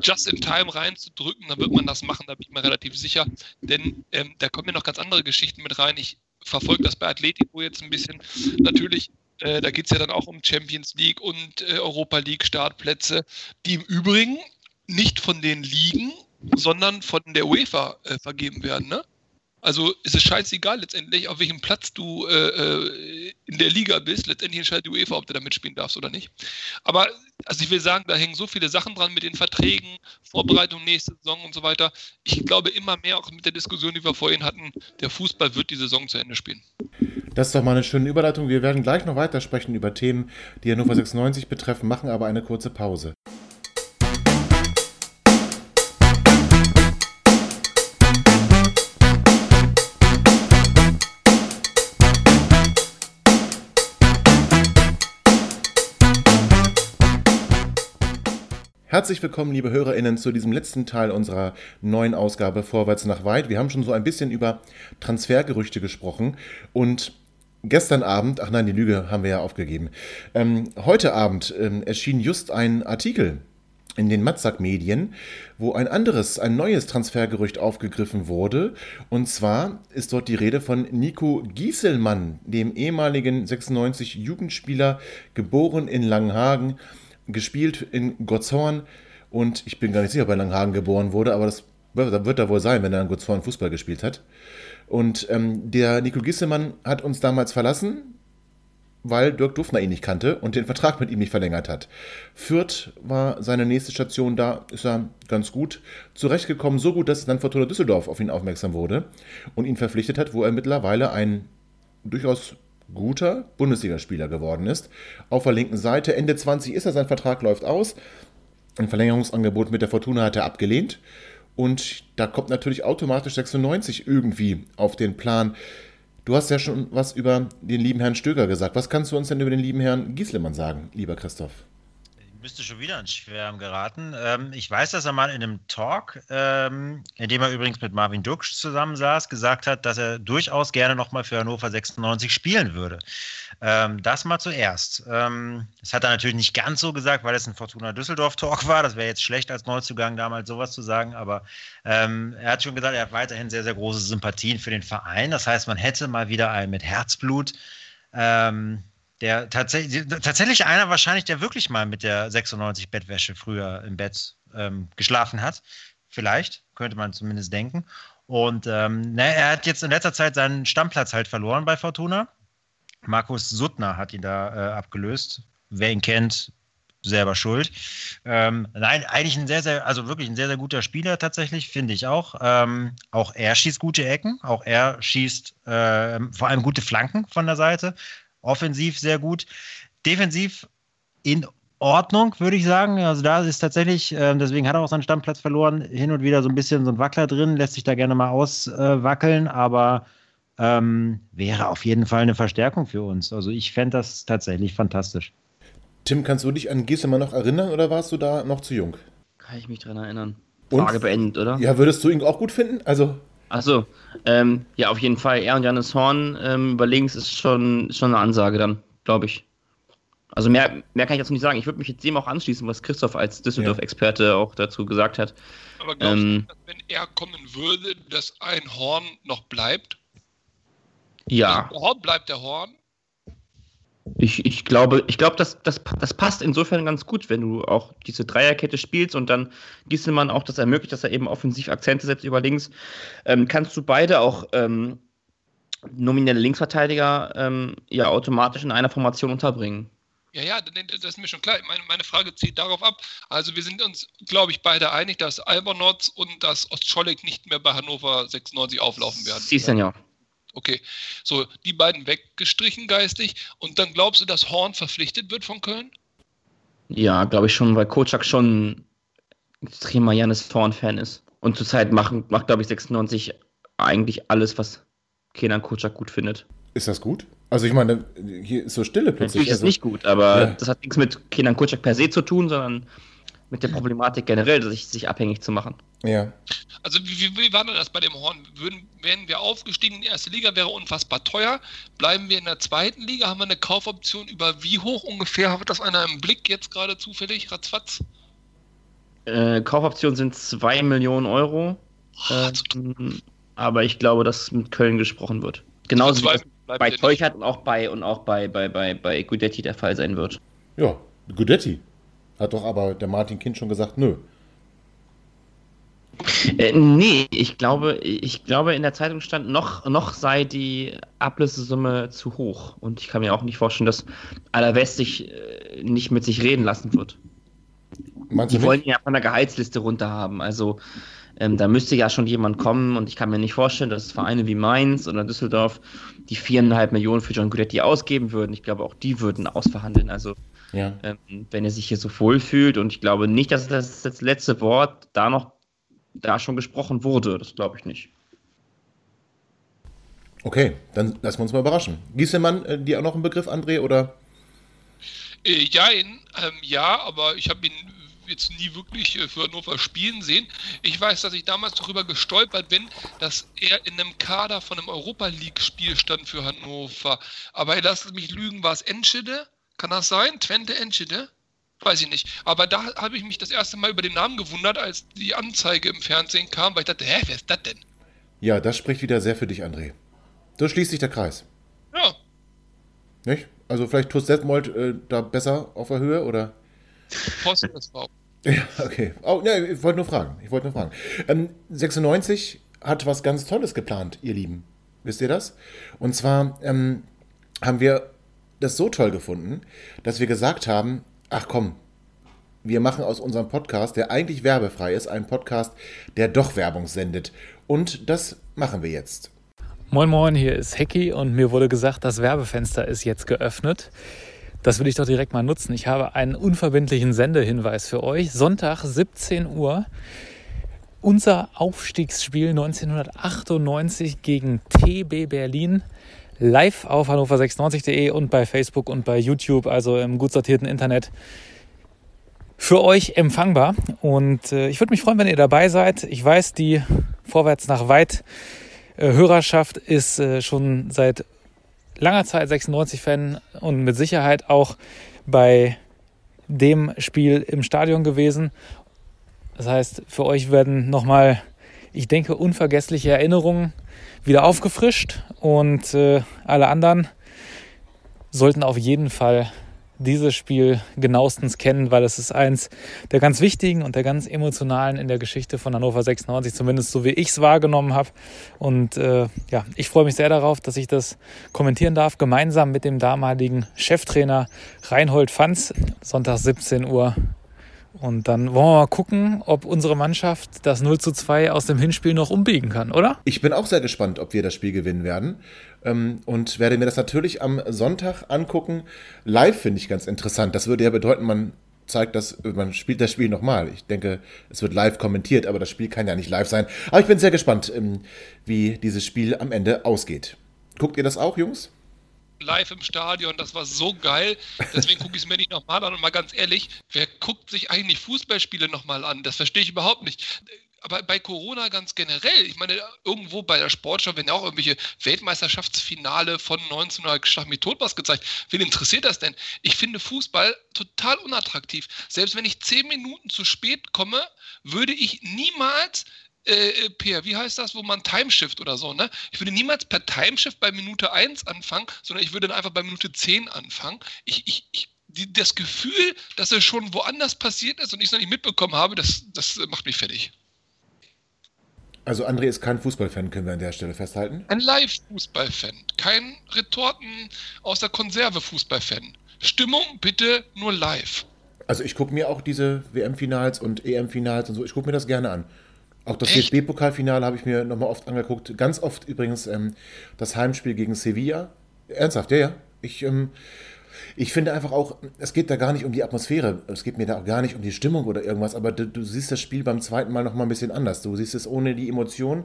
just in time reinzudrücken, dann wird man das machen, da bin ich mir relativ sicher. Denn ähm, da kommen ja noch ganz andere Geschichten mit rein. Ich verfolge das bei Atletico jetzt ein bisschen. Natürlich, äh, da geht es ja dann auch um Champions League und äh, Europa League Startplätze, die im Übrigen nicht von den Ligen, sondern von der UEFA äh, vergeben werden. Ne? Also ist es scheißegal letztendlich, auf welchem Platz du äh, äh, in der Liga bist. Letztendlich entscheidet die UEFA, ob du da mitspielen darfst oder nicht. Aber also ich will sagen, da hängen so viele Sachen dran mit den Verträgen, Vorbereitung nächste Saison und so weiter. Ich glaube immer mehr auch mit der Diskussion, die wir vorhin hatten, der Fußball wird die Saison zu Ende spielen. Das ist doch mal eine schöne Überleitung. Wir werden gleich noch weiter sprechen über Themen, die Hannover 96 betreffen, machen aber eine kurze Pause. Herzlich willkommen, liebe HörerInnen, zu diesem letzten Teil unserer neuen Ausgabe Vorwärts nach Weit. Wir haben schon so ein bisschen über Transfergerüchte gesprochen und gestern Abend, ach nein, die Lüge haben wir ja aufgegeben, ähm, heute Abend ähm, erschien just ein Artikel in den Matzak-Medien, wo ein anderes, ein neues Transfergerücht aufgegriffen wurde. Und zwar ist dort die Rede von Nico Gieselmann, dem ehemaligen 96 Jugendspieler, geboren in Langenhagen, gespielt in Gottshorn und ich bin gar nicht sicher, ob er in Langenhagen geboren wurde, aber das wird er wohl sein, wenn er in Gottshorn Fußball gespielt hat. Und ähm, der Nico Gisselmann hat uns damals verlassen, weil Dirk Dufner ihn nicht kannte und den Vertrag mit ihm nicht verlängert hat. Fürth war seine nächste Station, da ist er ganz gut zurechtgekommen, so gut, dass dann Fortuna Düsseldorf auf ihn aufmerksam wurde und ihn verpflichtet hat, wo er mittlerweile ein durchaus guter Bundesligaspieler geworden ist. Auf der linken Seite, Ende 20 ist er, sein Vertrag läuft aus. Ein Verlängerungsangebot mit der Fortuna hat er abgelehnt. Und da kommt natürlich automatisch 96 irgendwie auf den Plan. Du hast ja schon was über den lieben Herrn Stöger gesagt. Was kannst du uns denn über den lieben Herrn Gieslemann sagen, lieber Christoph? Ich müsste schon wieder ins Schwärmen geraten. Ähm, ich weiß, dass er mal in einem Talk, ähm, in dem er übrigens mit Marvin Duksch zusammensaß, gesagt hat, dass er durchaus gerne nochmal für Hannover 96 spielen würde. Ähm, das mal zuerst. Ähm, das hat er natürlich nicht ganz so gesagt, weil es ein Fortuna Düsseldorf-Talk war. Das wäre jetzt schlecht als Neuzugang damals sowas zu sagen, aber ähm, er hat schon gesagt, er hat weiterhin sehr, sehr große Sympathien für den Verein. Das heißt, man hätte mal wieder einen mit Herzblut. Ähm, der tatsächlich, tatsächlich einer wahrscheinlich, der wirklich mal mit der 96 Bettwäsche früher im Bett ähm, geschlafen hat. Vielleicht, könnte man zumindest denken. Und ähm, ne, er hat jetzt in letzter Zeit seinen Stammplatz halt verloren bei Fortuna. Markus Suttner hat ihn da äh, abgelöst. Wer ihn kennt, selber schuld. Ähm, nein, eigentlich ein sehr, sehr, also wirklich ein sehr, sehr guter Spieler tatsächlich, finde ich auch. Ähm, auch er schießt gute Ecken, auch er schießt äh, vor allem gute Flanken von der Seite. Offensiv sehr gut. Defensiv in Ordnung, würde ich sagen. Also da ist tatsächlich, äh, deswegen hat er auch seinen Stammplatz verloren, hin und wieder so ein bisschen so ein Wackler drin, lässt sich da gerne mal auswackeln, äh, aber ähm, wäre auf jeden Fall eine Verstärkung für uns. Also ich fände das tatsächlich fantastisch. Tim, kannst du dich an Gieselmann noch erinnern oder warst du da noch zu jung? Kann ich mich dran erinnern. Und? Frage beendet, oder? Ja, würdest du ihn auch gut finden? Also, Achso, ähm, ja, auf jeden Fall. Er und Janis Horn ähm, über links ist schon, schon eine Ansage dann, glaube ich. Also mehr, mehr kann ich jetzt nicht sagen. Ich würde mich jetzt dem auch anschließen, was Christoph als Düsseldorf-Experte auch dazu gesagt hat. Aber glaubst ähm, du, dass wenn er kommen würde, dass ein Horn noch bleibt? Ja. Also, Horn bleibt der Horn. Ich, ich glaube, ich glaube das, das, das passt insofern ganz gut, wenn du auch diese Dreierkette spielst und dann Gieselmann auch das ermöglicht, dass er eben offensiv Akzente setzt über links. Ähm, kannst du beide auch ähm, nominelle Linksverteidiger ähm, ja automatisch in einer Formation unterbringen. Ja, ja, das ist mir schon klar. Meine, meine Frage zieht darauf ab. Also wir sind uns, glaube ich, beide einig, dass Albernotz und dass Ostscholek nicht mehr bei Hannover 96 auflaufen werden. Sie ja. Okay, so die beiden weggestrichen geistig und dann glaubst du, dass Horn verpflichtet wird von Köln? Ja, glaube ich schon, weil Kocak schon extremer Janis Horn-Fan ist. Und zurzeit macht, macht glaube ich, 96 eigentlich alles, was Kenan Kocak gut findet. Ist das gut? Also ich meine, hier ist so Stille plötzlich. Natürlich ist also, nicht gut, aber ja. das hat nichts mit Kenan Kocak per se zu tun, sondern mit der Problematik generell, sich, sich abhängig zu machen. Ja. Also wie, wie war denn das bei dem Horn? Würden, wären wir aufgestiegen in die erste Liga, wäre unfassbar teuer. Bleiben wir in der zweiten Liga, haben wir eine Kaufoption über wie hoch ungefähr? Hat das einer im Blick jetzt gerade zufällig, ratzfatz? Äh, Kaufoption sind 2 Millionen Euro. Oh, ähm, aber ich glaube, dass mit Köln gesprochen wird. Genauso wie das bei Teuchert und auch bei und auch bei, bei, bei, bei Gudetti der Fall sein wird. Ja, Gudetti. Hat doch aber der Martin Kind schon gesagt, nö. Äh, nee, ich glaube, ich glaube, in der Zeitung stand, noch, noch sei die Ablösesumme zu hoch. Und ich kann mir auch nicht vorstellen, dass Alaves sich äh, nicht mit sich reden lassen wird. Meinst die wollen ja von der Gehaltsliste runter haben. Also ähm, da müsste ja schon jemand kommen und ich kann mir nicht vorstellen, dass Vereine wie Mainz oder Düsseldorf die viereinhalb Millionen für John Guidetti ausgeben würden. Ich glaube, auch die würden ausverhandeln. Also ja. ähm, wenn er sich hier so wohl fühlt und ich glaube nicht, dass das, das letzte Wort da noch da schon gesprochen wurde. Das glaube ich nicht. Okay, dann lassen wir uns mal überraschen. Giesemann, äh, dir auch noch ein Begriff, André, oder? Äh, ja, ähm, ja, aber ich habe ihn jetzt nie wirklich äh, für Hannover spielen sehen. Ich weiß, dass ich damals darüber gestolpert bin, dass er in einem Kader von einem Europa League-Spiel stand für Hannover. Aber lasst mich lügen, war es Enschede? Kann das sein? Twente Enschede? Weiß ich nicht. Aber da habe ich mich das erste Mal über den Namen gewundert, als die Anzeige im Fernsehen kam, weil ich dachte, hä, wer ist das denn? Ja, das spricht wieder sehr für dich, André. So schließt sich der Kreis. Ja. Nicht? Also vielleicht tust Detmold äh, da besser auf der Höhe, oder? Posten das auch. Ja, okay. Oh, ne, ich wollte nur fragen. Ich wollte nur fragen. Ähm, 96 hat was ganz Tolles geplant, ihr Lieben. Wisst ihr das? Und zwar ähm, haben wir das so toll gefunden, dass wir gesagt haben, ach komm, wir machen aus unserem Podcast, der eigentlich werbefrei ist, einen Podcast, der doch Werbung sendet. Und das machen wir jetzt. Moin Moin, hier ist Hecki und mir wurde gesagt, das Werbefenster ist jetzt geöffnet. Das will ich doch direkt mal nutzen. Ich habe einen unverbindlichen Sendehinweis für euch. Sonntag 17 Uhr. Unser Aufstiegsspiel 1998 gegen TB Berlin live auf hannover96.de und bei Facebook und bei YouTube, also im gut sortierten Internet, für euch empfangbar. Und äh, ich würde mich freuen, wenn ihr dabei seid. Ich weiß, die Vorwärts nach Weit äh, Hörerschaft ist äh, schon seit langer Zeit 96-Fan und mit Sicherheit auch bei dem Spiel im Stadion gewesen. Das heißt, für euch werden nochmal, ich denke, unvergessliche Erinnerungen wieder aufgefrischt und äh, alle anderen sollten auf jeden Fall dieses Spiel genauestens kennen, weil es ist eins der ganz wichtigen und der ganz emotionalen in der Geschichte von Hannover 96, zumindest so wie ich es wahrgenommen habe. Und äh, ja, ich freue mich sehr darauf, dass ich das kommentieren darf, gemeinsam mit dem damaligen Cheftrainer Reinhold Fanz, Sonntag 17 Uhr. Und dann wollen wir mal gucken, ob unsere Mannschaft das 0 zu 2 aus dem Hinspiel noch umbiegen kann, oder? Ich bin auch sehr gespannt, ob wir das Spiel gewinnen werden ähm, und werde mir das natürlich am Sonntag angucken. Live finde ich ganz interessant. Das würde ja bedeuten, man zeigt das, man spielt das Spiel nochmal. Ich denke, es wird live kommentiert, aber das Spiel kann ja nicht live sein. Aber ich bin sehr gespannt, ähm, wie dieses Spiel am Ende ausgeht. Guckt ihr das auch, Jungs? live im Stadion, das war so geil. Deswegen gucke ich es mir nicht nochmal an. Und mal ganz ehrlich, wer guckt sich eigentlich Fußballspiele nochmal an? Das verstehe ich überhaupt nicht. Aber bei Corona ganz generell, ich meine, irgendwo bei der Sportschau werden ja auch irgendwelche Weltmeisterschaftsfinale von 1900 Schlag tot was gezeigt. Wen interessiert das denn? Ich finde Fußball total unattraktiv. Selbst wenn ich zehn Minuten zu spät komme, würde ich niemals äh, per, wie heißt das, wo man Timeshift oder so, ne? Ich würde niemals per Timeshift bei Minute 1 anfangen, sondern ich würde dann einfach bei Minute 10 anfangen. Ich, ich, ich die, das Gefühl, dass es schon woanders passiert ist und ich es noch nicht mitbekommen habe, das, das macht mich fertig. Also André ist kein Fußballfan, können wir an der Stelle festhalten. Ein Live-Fußballfan, kein Retorten aus der Konserve Fußballfan. Stimmung bitte nur live. Also ich gucke mir auch diese WM-Finals und EM-Finals und so, ich gucke mir das gerne an. Auch das DFB-Pokalfinale habe ich mir nochmal oft angeguckt. Ganz oft übrigens ähm, das Heimspiel gegen Sevilla. Ernsthaft, ja, ja. Ich, ähm, ich finde einfach auch, es geht da gar nicht um die Atmosphäre, es geht mir da auch gar nicht um die Stimmung oder irgendwas, aber du, du siehst das Spiel beim zweiten Mal nochmal ein bisschen anders. Du siehst es ohne die Emotion.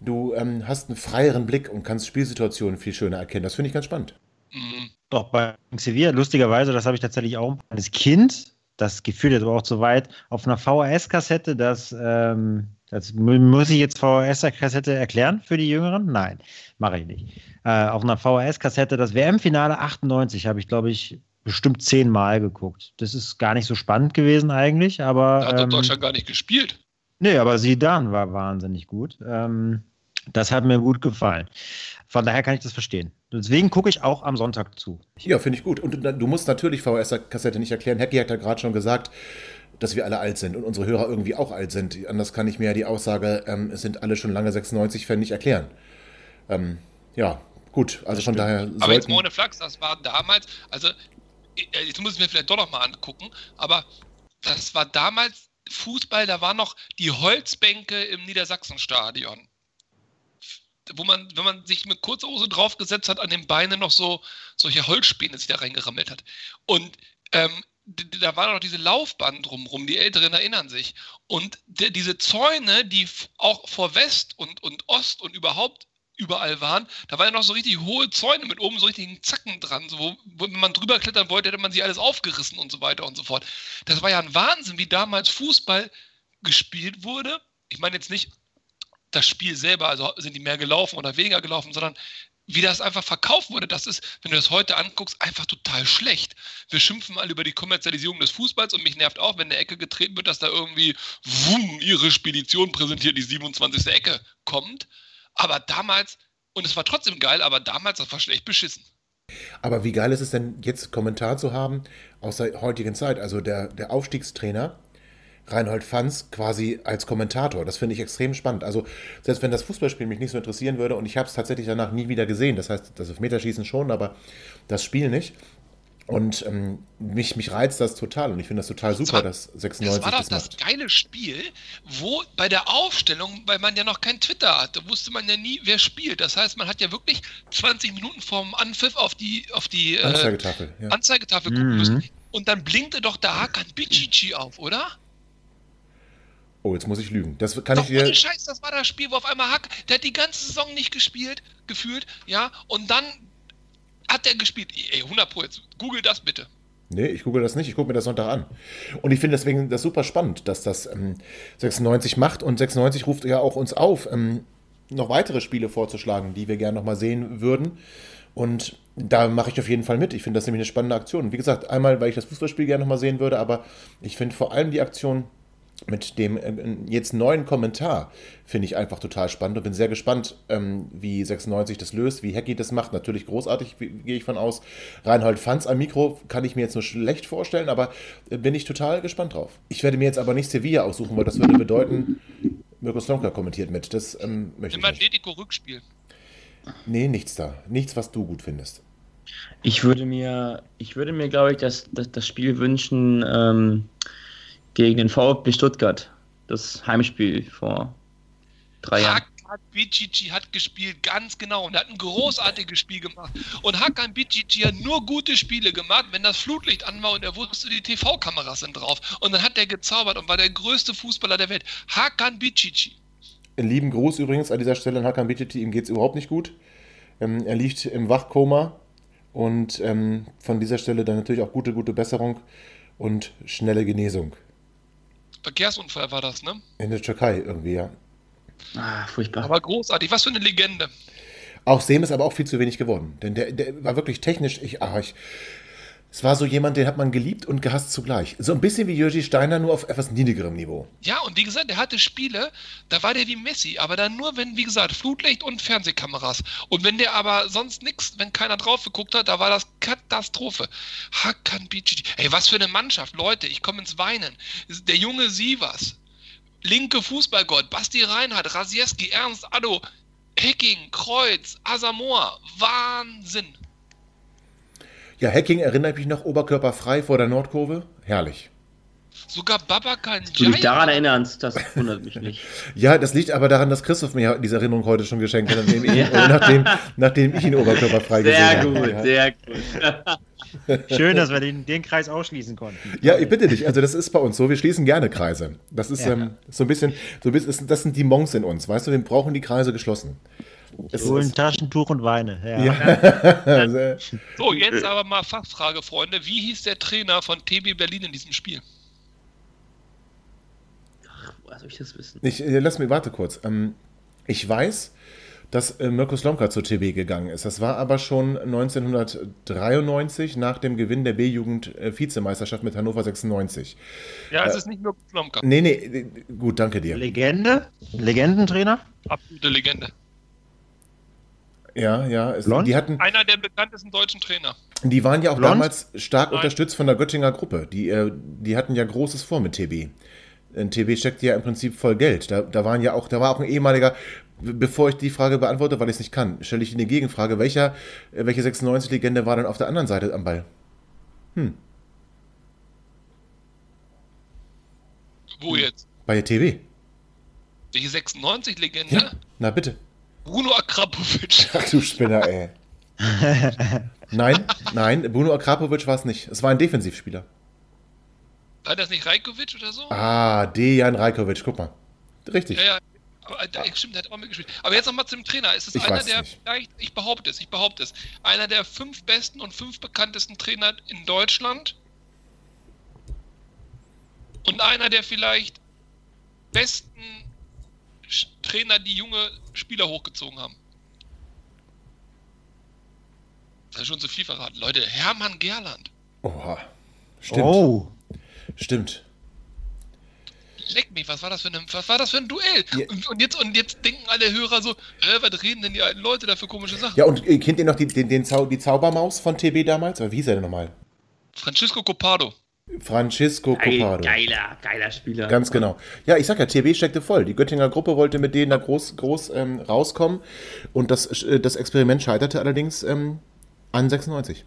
Du ähm, hast einen freieren Blick und kannst Spielsituationen viel schöner erkennen. Das finde ich ganz spannend. Mhm. Doch bei Sevilla, lustigerweise, das habe ich tatsächlich auch als Kind, das gefühlt jetzt aber auch zu weit, auf einer VHS-Kassette, das ähm, das muss ich jetzt VHS-Kassette erklären für die Jüngeren? Nein, mache ich nicht. Äh, auf einer VHS-Kassette, das WM-Finale 98 habe ich, glaube ich, bestimmt zehnmal geguckt. Das ist gar nicht so spannend gewesen eigentlich, aber. Da hat ähm, Deutschland gar nicht gespielt. Nee, aber Sidan war wahnsinnig gut. Ähm, das hat mir gut gefallen. Von daher kann ich das verstehen. Deswegen gucke ich auch am Sonntag zu. Ja, finde ich gut. Und du musst natürlich VHS-Kassette nicht erklären. Hecki hat ja gerade schon gesagt, dass wir alle alt sind und unsere Hörer irgendwie auch alt sind. Anders kann ich mir ja die Aussage, ähm, es sind alle schon lange 96-Fan nicht erklären. Ähm, ja, gut, also von daher. Aber jetzt ohne Flachs, das war damals, also äh, jetzt muss ich mir vielleicht doch noch mal angucken, aber das war damals Fußball, da waren noch die Holzbänke im Niedersachsenstadion. Wo man, wenn man sich mit kurzer Hose draufgesetzt hat, an den Beinen noch so solche Holzspäne sich da reingerammelt hat. Und ähm, da war noch diese Laufbahn drumherum, die Älteren erinnern sich. Und die, diese Zäune, die auch vor West und, und Ost und überhaupt überall waren, da waren ja noch so richtig hohe Zäune mit oben so richtigen Zacken dran. So, wo, wenn man drüber klettern wollte, hätte man sie alles aufgerissen und so weiter und so fort. Das war ja ein Wahnsinn, wie damals Fußball gespielt wurde. Ich meine jetzt nicht das Spiel selber, also sind die mehr gelaufen oder weniger gelaufen, sondern wie das einfach verkauft wurde, das ist, wenn du das heute anguckst, einfach total schlecht. Wir schimpfen alle über die Kommerzialisierung des Fußballs und mich nervt auch, wenn der Ecke getreten wird, dass da irgendwie wumm, ihre Spedition präsentiert, die 27. Ecke kommt. Aber damals, und es war trotzdem geil, aber damals, das war schlecht beschissen. Aber wie geil ist es denn, jetzt Kommentar zu haben aus der heutigen Zeit? Also der, der Aufstiegstrainer Reinhold Fanz quasi als Kommentator. Das finde ich extrem spannend. Also, selbst wenn das Fußballspiel mich nicht so interessieren würde und ich habe es tatsächlich danach nie wieder gesehen, das heißt, das Meterschießen schon, aber das Spiel nicht. Und ähm, mich, mich reizt das total und ich finde das total super, war, dass 96 das war doch das, das geile Spiel, wo bei der Aufstellung, weil man ja noch kein Twitter hatte, wusste man ja nie, wer spielt. Das heißt, man hat ja wirklich 20 Minuten vorm Anpfiff auf die, auf die äh, Anzeigetafel, ja. Anzeigetafel gucken mhm. müssen. Und dann blinkte doch der Hakan Bicici auf, oder? Oh, jetzt muss ich lügen. Das kann Doch, ich dir. Ohne Scheiß, das war das Spiel, wo auf einmal Hack, der hat die ganze Saison nicht gespielt, gefühlt, ja, und dann hat er gespielt. Ey, 100 Pro, jetzt google das bitte. Nee, ich google das nicht, ich gucke mir das Sonntag an. Und ich finde deswegen das super spannend, dass das ähm, 96 macht und 96 ruft ja auch uns auf, ähm, noch weitere Spiele vorzuschlagen, die wir gerne nochmal sehen würden. Und da mache ich auf jeden Fall mit. Ich finde das nämlich eine spannende Aktion. Wie gesagt, einmal, weil ich das Fußballspiel gerne nochmal sehen würde, aber ich finde vor allem die Aktion mit dem äh, jetzt neuen Kommentar finde ich einfach total spannend und bin sehr gespannt, ähm, wie 96 das löst, wie Hacky das macht. Natürlich großartig, gehe ich von aus. Reinhold Fanz am Mikro kann ich mir jetzt nur schlecht vorstellen, aber äh, bin ich total gespannt drauf. Ich werde mir jetzt aber nicht Sevilla aussuchen, weil das würde bedeuten, Mirko Slonka kommentiert mit. Das ähm, möchte Immer ich nicht. Atletico Rückspiel. Nee, nichts da. Nichts, was du gut findest. Ich würde mir, ich würde mir, glaube ich, das, das, das Spiel wünschen, ähm, gegen den VfB Stuttgart. Das Heimspiel vor drei Jahren. Hakan Bicici hat gespielt, ganz genau, und hat ein großartiges Spiel gemacht. Und Hakan Bicici hat nur gute Spiele gemacht, wenn das Flutlicht an war und er wusste, die TV-Kameras sind drauf. Und dann hat er gezaubert und war der größte Fußballer der Welt. Hakan Bicici. Lieben Gruß übrigens an dieser Stelle an Hakan Bicici, ihm geht es überhaupt nicht gut. Ähm, er liegt im Wachkoma und ähm, von dieser Stelle dann natürlich auch gute, gute Besserung und schnelle Genesung. Verkehrsunfall war das, ne? In der Türkei irgendwie, ja. Ah, furchtbar. Aber großartig. Was für eine Legende. Auch Sem ist aber auch viel zu wenig geworden. Denn der, der war wirklich technisch, ich, ach, ich, es war so jemand, den hat man geliebt und gehasst zugleich. So ein bisschen wie Jürgi Steiner, nur auf etwas niedrigerem Niveau. Ja, und wie gesagt, der hatte Spiele, da war der wie Messi, aber dann nur, wenn, wie gesagt, Flutlicht und Fernsehkameras. Und wenn der aber sonst nichts, wenn keiner drauf geguckt hat, da war das Katastrophe. Hakan Bici. Ey, was für eine Mannschaft, Leute, ich komme ins Weinen. Der junge Sievers, linke Fußballgott, Basti Reinhardt, Rasieski, Ernst Addo, Hecking, Kreuz, Asamoah, Wahnsinn. Ja, Hacking erinnert mich noch oberkörperfrei vor der Nordkurve. Herrlich. Sogar Babakan Du dich daran erinnerst, das wundert mich nicht. Ja, das liegt aber daran, dass Christoph mir diese Erinnerung heute schon geschenkt hat, nachdem ich, nachdem, nachdem ich ihn oberkörperfrei gesehen Sehr habe. gut, Ja. sehr gut. Schön, dass wir den, den Kreis ausschließen konnten. Ja, ich bitte dich. Also das ist bei uns so. Wir schließen gerne Kreise. Das ist Ja. ähm, so ein bisschen, so ein bisschen, das sind die Monks in uns. Weißt du, wir brauchen die Kreise geschlossen. Es Ich hole ein Taschentuch und weine. Ja. ja. So, jetzt aber mal Fachfrage, Freunde. Wie hieß der Trainer von TB Berlin in diesem Spiel? Woher soll ich das wissen? ich, äh, lass mich, warte kurz. Ähm, ich weiß, dass äh, Mirko Slomka zur TB gegangen ist. Das war aber schon 1993 nach dem Gewinn der B-Jugend äh, mit Hannover 96. Ja, es ist nicht nur Flomka. Nee, nee, äh, gut, danke dir. Legende? Legendentrainer? Absolute Legende. Ja, ja. Es, die hatten, Einer der bekanntesten deutschen Trainer. Die waren ja auch Blond? damals stark Nein. unterstützt von der Göttinger Gruppe. Die, äh, die hatten ja Großes vor mit TB. Äh, TB steckt ja im Prinzip voll Geld. Da, da waren ja auch, da war auch ein ehemaliger, be- bevor ich die Frage beantworte, weil ich es nicht kann, stelle ich eine Gegenfrage. Welcher, äh, welche 96-Legende war denn auf der anderen Seite am Ball? Wo jetzt? Bei der TB. Welche 96-Legende? Ja. Na bitte. Bruno Akrapovic. Ach du Spinner, ey. nein, nein, Bruno Akrapovic war es nicht. Es war ein Defensivspieler. War das nicht Rajkovic oder so? Ah, Dejan Rajkovic, guck mal. Richtig. Ja, ja. Aber, äh, stimmt, der hat auch mitgespielt. Aber jetzt nochmal zum Trainer. Ist es Ich einer weiß der, vielleicht, ich behaupte es, ich behaupte es, einer der fünf besten und fünf bekanntesten Trainer in Deutschland? Und einer der vielleicht besten Trainer, die junge Spieler hochgezogen haben? Das ist schon zu viel verraten. Leute, Hermann Gerland. Oha. Stimmt. Oh. Stimmt. Leck mich, was war das für ein, was war das für ein Duell? Ja. Und, und, jetzt, und jetzt denken alle Hörer so, äh, was reden denn die alten Leute da für komische Sachen? Ja, und äh, kennt ihr noch die, den, den Zau die Zaubermaus von TB damals? Oder wie hieß er denn nochmal? Francisco Copado. Francisco Geil, Copado. geiler, geiler Spieler. Ganz genau. Ja, ich sag ja, TB steckte voll. Die Göttinger Gruppe wollte mit denen da groß, groß ähm, rauskommen. Und das, äh, das Experiment scheiterte allerdings ähm, an 96.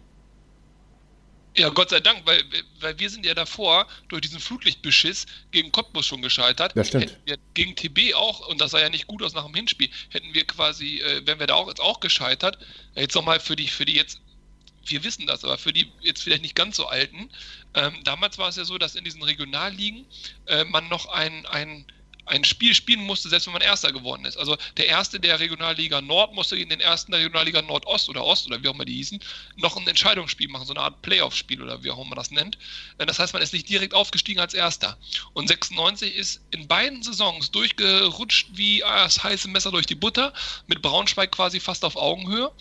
Ja, Gott sei Dank, weil, weil wir sind ja davor durch diesen Flutlichtbeschiss gegen Cottbus schon gescheitert. Das stimmt. Hätten wir gegen TB auch, und das sah ja nicht gut aus nach dem Hinspiel, hätten wir quasi, äh, wären wir da auch jetzt auch gescheitert. Jetzt nochmal für die, für die jetzt, wir wissen das, aber für die jetzt vielleicht nicht ganz so alten. Ähm, damals war es ja so, dass in diesen Regionalligen äh, man noch ein, ein ein Spiel spielen musste, selbst wenn man Erster geworden ist. Also der Erste der Regionalliga Nord musste gegen den Ersten der Regionalliga Nordost oder Ost oder wie auch immer die hießen, noch ein Entscheidungsspiel machen, so eine Art Playoff-Spiel oder wie auch immer man das nennt. Äh, Das heißt, man ist nicht direkt aufgestiegen als Erster. Und 96 ist in beiden Saisons durchgerutscht wie das heiße Messer durch die Butter, mit Braunschweig quasi fast auf Augenhöhe.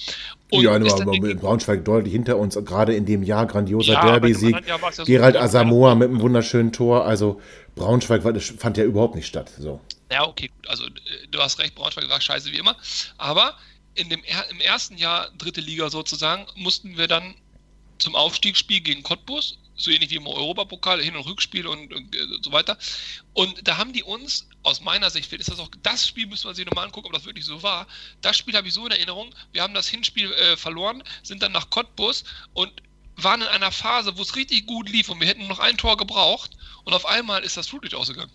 Und ja, aber Braunschweig deutlich hinter uns, gerade in dem Jahr grandioser Ja, Derby-Sieg. ja so, Gerald ja, Asamoah mit einem wunderschönen Tor. Also Braunschweig fand ja überhaupt nicht statt. So. Ja, okay, gut. Also äh, du hast recht, Braunschweig war scheiße wie immer. Aber in dem, im ersten Jahr dritte Liga sozusagen mussten wir dann zum Aufstiegsspiel gegen Cottbus, so ähnlich wie im Europapokal, Hin- und Rückspiel und, und äh, so weiter. Und da haben die uns, aus meiner Sicht, ist das auch, das Spiel müssen wir sich nochmal angucken, ob das wirklich so war. Das Spiel habe ich so in Erinnerung. Wir haben das Hinspiel äh, verloren, sind dann nach Cottbus und waren in einer Phase, wo es richtig gut lief und wir hätten noch ein Tor gebraucht und auf einmal ist das Flutlicht ausgegangen.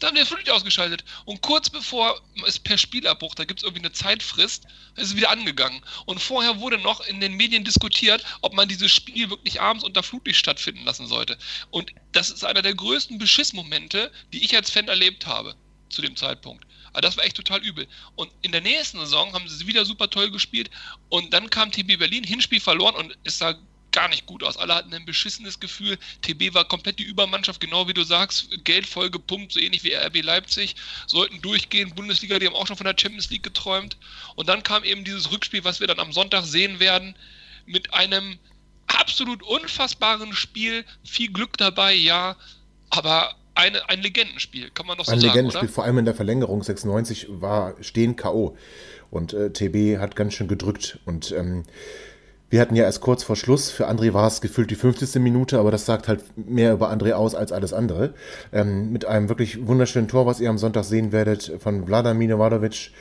Da haben wir das Flutlicht ausgeschaltet. Und kurz bevor es per Spielabbruch, da gibt es irgendwie eine Zeitfrist, ist es wieder angegangen. Und vorher wurde noch in den Medien diskutiert, ob man dieses Spiel wirklich abends unter Flutlicht stattfinden lassen sollte. Und das ist einer der größten Beschissmomente, die ich als Fan erlebt habe zu dem Zeitpunkt. Aber das war echt total übel. Und in der nächsten Saison haben sie wieder super toll gespielt. Und dann kam TB Berlin, Hinspiel verloren und es sah gar nicht gut aus. Alle hatten ein beschissenes Gefühl. TB war komplett die Übermannschaft, genau wie du sagst. Geld voll gepumpt, so ähnlich wie RB Leipzig. Sollten durchgehen. Bundesliga, die haben auch schon von der Champions League geträumt. Und dann kam eben dieses Rückspiel, was wir dann am Sonntag sehen werden, mit einem absolut unfassbaren Spiel. Viel Glück dabei, ja. Aber eine, ein Legendenspiel, kann man doch so Ein sagen, Legendenspiel, oder? vor allem in der Verlängerung. 96 war stehen K.O. Und äh, TB hat ganz schön gedrückt. Und ähm, wir hatten ja erst kurz vor Schluss, für André war es gefühlt die 50. Minute, aber das sagt halt mehr über André aus als alles andere. Ähm, mit einem wirklich wunderschönen Tor, was ihr am Sonntag sehen werdet, von Vladimir Novadovic.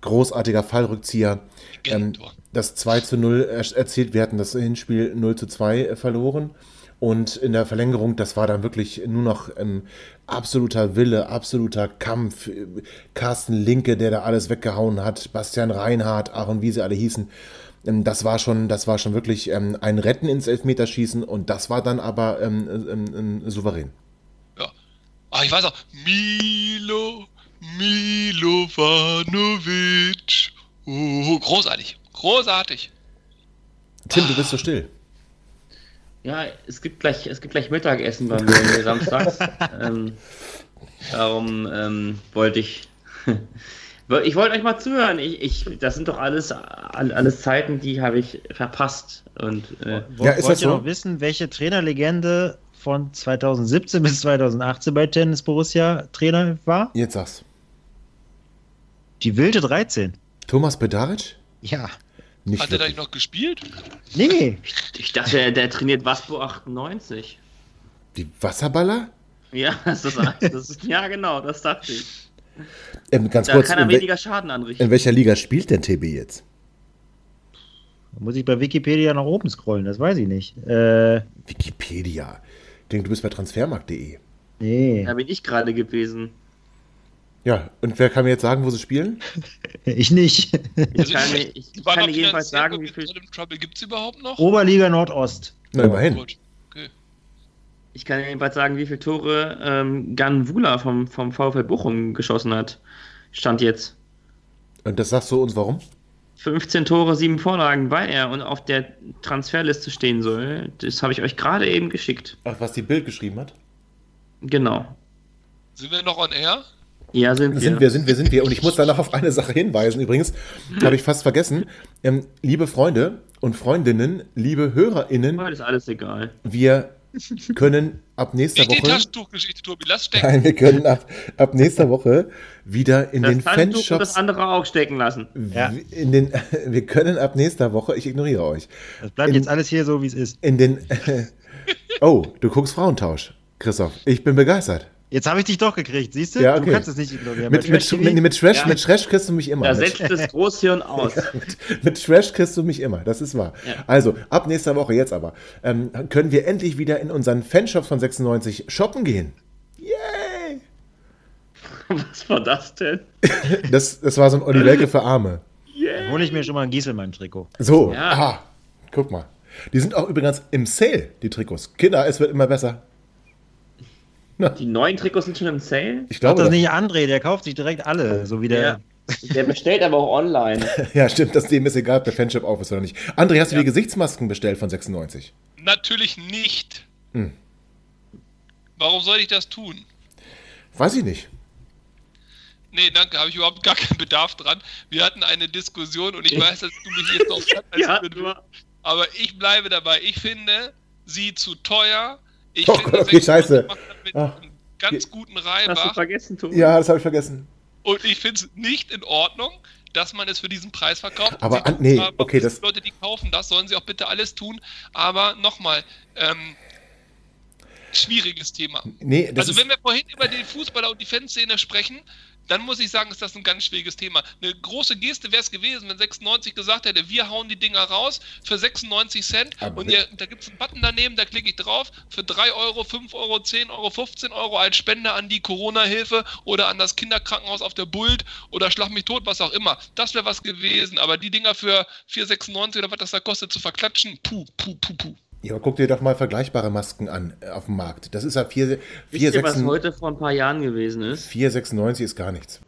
Großartiger Fallrückzieher. Ähm, das 2 zu 0 er erzählt, wir hatten das Hinspiel 0 zu 2 verloren. Und in der Verlängerung, das war dann wirklich nur noch ähm, absoluter Wille, absoluter Kampf. Carsten Linke, der da alles weggehauen hat, Bastian Reinhardt, Aaron, wie sie alle hießen. Ähm, das war schon, das war schon wirklich ähm, ein Retten ins Elfmeterschießen und das war dann aber ähm, ähm, ähm, souverän. Ja. Ah, ich weiß auch. Milo, Milovanovic. Oh, großartig. Großartig. Tim, du bist so still. Ja, es gibt gleich, es gibt gleich Mittagessen bei mir samstags. ähm, darum ähm, wollte ich. Ich wollte euch mal zuhören. Ich, ich, das sind doch alles, all- alles Zeiten, die habe ich verpasst. Und äh, Ja, ist Wollt ihr so? noch wissen, welche Trainerlegende von 2017 bis 2018 bei Tennis Borussia Trainer war? Jetzt sag's. Die wilde 13. Thomas Bedaric? Ja. Nicht Hat er da noch gespielt? Nee. ich dachte, der, der trainiert Waspo 98. Die Wasserballer? Ja, das ist, das ist, ja genau, das dachte ich. Ähm, ganz Da kurz, kann er weniger Schaden anrichten. in welcher Liga spielt denn TB jetzt? Da muss ich bei Wikipedia nach oben scrollen, das weiß ich nicht. Äh, Wikipedia. Ich denke, du bist bei transfermarkt.de. nee. Da bin ich gerade gewesen. Ja, und wer kann mir jetzt sagen, wo sie spielen? Ich nicht. Ich kann, mir- ich, kann dir jedenfalls sagen, wie viel, Trouble gibt es überhaupt noch? Oberliga Nordost. Na, immerhin. Gut. Ich kann jedenfalls sagen, wie viele Tore ähm, Gan Wula vom, vom VfL Bochum geschossen hat. Stand jetzt. Und das sagst du uns warum? 15 Tore, 7 Vorlagen, weil er und auf der Transferliste stehen soll. Das habe ich euch gerade eben geschickt. Ach, was die Bild geschrieben hat? Genau. Sind wir noch on air? Ja, sind wir. Sind wir, sind wir, sind wir. Und ich muss da noch auf eine Sache hinweisen. Übrigens, habe ich fast vergessen. Ähm, liebe Freunde und Freundinnen, liebe HörerInnen, Heute ist alles egal. wir können ab nächster Nicht die Woche. Taschentuchgeschichte, Tobi, lass stecken. Nein, wir können ab, ab nächster Woche wieder in Das den Taschentuch und Fanshops. das andere auch stecken lassen. Ja. In den, wir können ab nächster Woche, ich ignoriere euch, Das bleibt In- jetzt alles hier so, wie es ist. in den. oh, du guckst Frauentausch, Christoph. Ich bin begeistert. Jetzt habe ich dich doch gekriegt, siehst du? Ja, Du okay. kannst es nicht ignorieren. Mit, mit, Trash mit, mit, Trash, Ja. mit Trash kriegst du mich immer. Da setzt das Großhirn aus. mit, mit Trash kriegst du mich immer, das ist wahr. Ja. Also, ab nächster Woche, jetzt aber, ähm, können wir endlich wieder in unseren Fanshops von 96 shoppen gehen. Yay! Was war das denn? Das, das war so ein Olli Welke für Arme. Dann hole ich mir schon mal ein Gieselmann-Trikot. So, Ja. aha, guck mal. Die sind auch übrigens im Sale, die Trikots. Kinder, es wird immer besser. Die neuen Trikots sind schon im Sale? Ich glaube, das das nicht André, der kauft sich direkt alle, so wie der. Ja. Der bestellt aber auch online. ja, stimmt, das dem ist egal, ob der Fanshop auf ist oder nicht. André, hast du die Gesichtsmasken bestellt von 96? Natürlich nicht. Hm. Warum soll ich das tun? Weiß ich nicht. Nee, danke, habe ich überhaupt gar keinen Bedarf dran. Wir hatten eine Diskussion und ich weiß, dass du mich jetzt noch Ja. Aber ich bleibe dabei. Ich finde sie zu teuer. Ich Oh finde, Gott, okay, 96 scheiße. mit Ah. einem ganz guten Hast du Reibach. vergessen, Tobi? Ja, das habe ich vergessen. Und ich finde es nicht in Ordnung, dass man es für diesen Preis verkauft. Aber Sie an- nee, aber okay, das- Leute, die kaufen das, sollen sie auch bitte alles tun. Aber nochmal, ähm, schwieriges Thema. Nee, das also ist, wenn wir vorhin über den Fußballer und die Fanszene sprechen, dann muss ich sagen, ist das ein ganz schwieriges Thema. Eine große Geste wäre es gewesen, wenn 96 gesagt hätte, wir hauen die Dinger raus für 96 Cent Aber und ihr, da gibt es einen Button daneben, da klicke ich drauf, für 3 Euro, 5 Euro, 10 Euro, 15 Euro als Spende an die Corona-Hilfe oder an das Kinderkrankenhaus auf der Bult oder Schlag mich tot, was auch immer. Das wäre was gewesen, aber die Dinger für 4,96 oder was das da kostet zu verklatschen, puh, puh, puh, puh. Ja, aber guck dir doch mal vergleichbare Masken an äh, auf dem Markt. Das ist ja 4, Wisst ihr, was 4,96 heute vor ein paar Jahren gewesen ist? 4,96 ist gar nichts.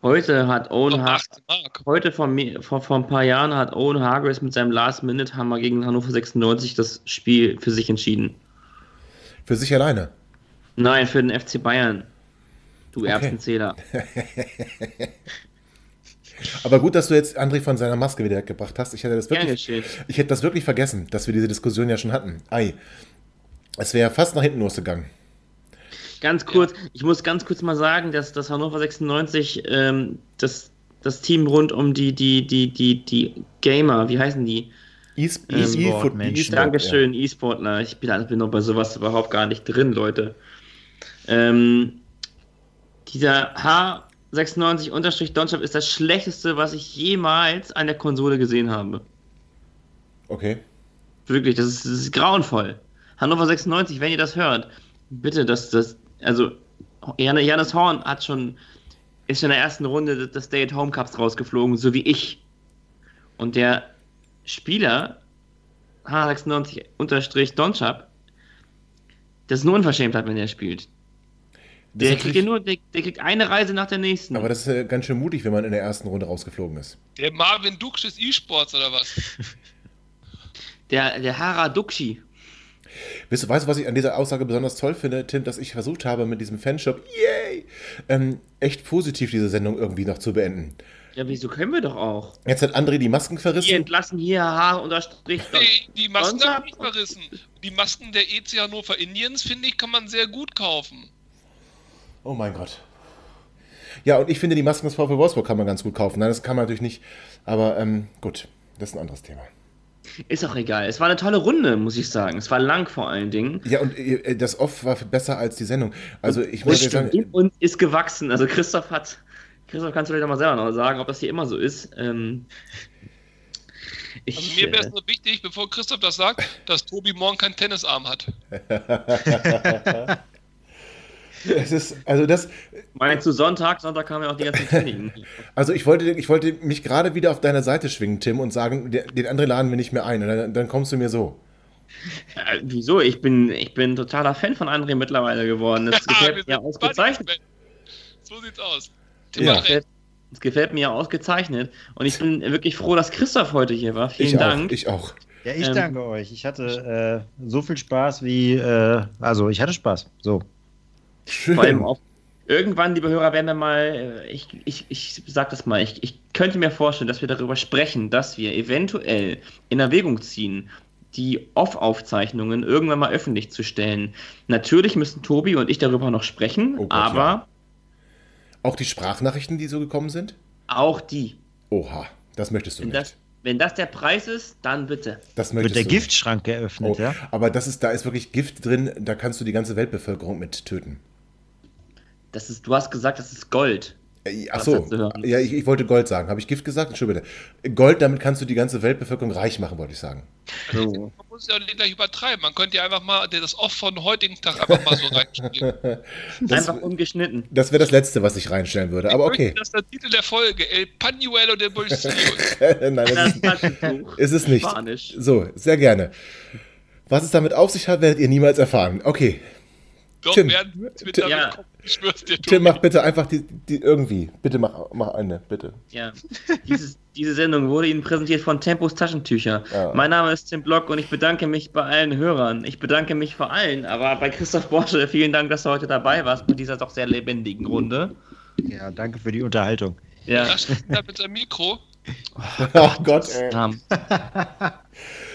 Heute hat Owen Noch Har 18 Mark. heute vor, vor, vor ein paar Jahren hat Owen Hargreaves mit seinem Last-Minute-Hammer gegen Hannover 96 das Spiel für sich entschieden. Für sich alleine. Nein, für den FC Bayern. Du Okay. Erbsenzähler. Aber gut, dass du jetzt André von seiner Maske wieder weggebracht hast. Ich hätte das wirklich, geschehen. ich hätte das wirklich vergessen, dass wir diese Diskussion ja schon hatten. Ei. Es wäre fast nach hinten losgegangen. Ganz kurz, ich muss ganz kurz mal sagen, dass das Hannover 96, ähm, das, das Team rund um die, die, die, die, die Gamer, wie heißen die? Ähm, E-Foot- Menschen. E-Sport, Dankeschön, E-Sportler. Ich bin, bin noch bei sowas überhaupt gar nicht drin, Leute. Ähm, dieser H96-Donchap ist das schlechteste, was ich jemals an der Konsole gesehen habe. Okay. Wirklich, das ist, das ist grauenvoll. Hannover 96, wenn ihr das hört, bitte, das, das, also, Jan- Janis Horn hat schon, ist schon in der ersten Runde des Stay-at-Home Cups rausgeflogen, so wie ich. Und der Spieler, H96-Donchap, das ist eine Unverschämtheit, wenn er spielt. Der kriegt, ja nur, der, der kriegt eine Reise nach der nächsten. aber das ist äh, ganz schön mutig, wenn man in der ersten Runde rausgeflogen ist. Der Marvin Duksch des E-Sports oder was? der, der Haraduxi. Weißt du, weißt du, was ich an dieser Aussage besonders toll finde, Tim, dass ich versucht habe, mit diesem Fanshop, yay, ähm, echt positiv diese Sendung irgendwie noch zu beenden. Ja, wieso können wir doch auch? Jetzt hat André die Masken Die verrissen. entlassen hier H-Unterstrich. Nee, die Masken haben nicht verrissen. Die Masken der EC Hannover Indians, finde ich, kann man sehr gut kaufen. Oh mein Gott. Ja, und ich finde, die Masken des VfL Wolfsburg kann man ganz gut kaufen. Nein, das kann man natürlich nicht. Aber ähm, gut, das ist ein anderes Thema. Ist auch egal. Es war eine tolle Runde, muss ich sagen. Es war lang vor allen Dingen. Ja, und äh, das Off war besser als die Sendung. Also ich Und, muss sagen, und ist gewachsen. Also Christoph hat. Christoph, kannst du vielleicht noch mal selber noch sagen, ob das hier immer so ist. Ähm, ich, Also mir wäre es äh, nur wichtig, bevor Christoph das sagt, dass Tobi morgen keinen Tennisarm hat. es ist, also das, meinst du Sonntag? Sonntag kamen ja auch die ganzen Kliniken. also ich wollte, ich wollte mich gerade wieder auf deine Seite schwingen, Tim, und sagen, den, anderen laden wir nicht mehr ein. Dann, dann kommst du mir so. äh, wieso? Ich bin, ich bin totaler Fan von André mittlerweile geworden. Das gefällt mir ja ausgezeichnet. So sieht's aus. Ja. Ja. gefällt, das gefällt mir ja ausgezeichnet. Und ich bin wirklich froh, dass Christoph heute hier war. Vielen ich Dank. auch, ich auch. Ja, ich Ähm, danke euch. Ich hatte äh, so viel Spaß wie, äh, also ich hatte Spaß. So. Schön. Vor allem auch irgendwann, liebe Hörer, werden wir mal, äh, ich, ich, ich sag das mal, ich, ich könnte mir vorstellen, dass wir darüber sprechen, dass wir eventuell in Erwägung ziehen, die Off-Aufzeichnungen irgendwann mal öffentlich zu stellen. Natürlich müssen Tobi und ich darüber noch sprechen, Oh Gott, aber ja. Auch die Sprachnachrichten, die so gekommen sind? auch die. Oha, das möchtest du Wenn nicht. das, wenn das der Preis ist, dann bitte. Das Wird möchtest der du nicht. Giftschrank geöffnet, Oh, ja? Aber das ist, da ist wirklich Gift drin, da kannst du die ganze Weltbevölkerung mit töten. Das ist, du hast gesagt, das ist Gold. Äh, Ach so, ja, ich, ich wollte Gold sagen. Habe ich Gift gesagt? Entschuldigung bitte. Gold, damit kannst du die ganze Weltbevölkerung reich machen, wollte ich sagen. So. Man muss ja nicht gleich übertreiben. Man könnte ja einfach mal das Off von heutigen Tag einfach mal so reinspielen. Das, Einfach ungeschnitten. das wäre das Letzte, was ich reinstellen würde. Aber Ich okay. möchte, dass der Titel der Folge El Pañuelo de Bolsillo ist. Nein, das Das ist, ist es nicht. Spanisch. So, sehr gerne. Was es damit auf sich hat, werdet ihr niemals erfahren. Okay, Doch, Tim. werden Twitter Ja. bekommen. Ich schwör's dir, Tim, mach bitte einfach die, die irgendwie. Bitte mach, mach eine, bitte. Ja, Dieses, diese Sendung wurde Ihnen präsentiert von Tempos Taschentücher. Ja. Mein Name ist Tim Block und ich bedanke mich bei allen Hörern. Ich bedanke mich vor allen, aber bei Christoph Borsche, vielen Dank, dass du heute dabei warst bei dieser doch sehr lebendigen Runde. Ja, danke für die Unterhaltung. Ja, er mit seinem Mikro. Ach Gott, ey. ähm,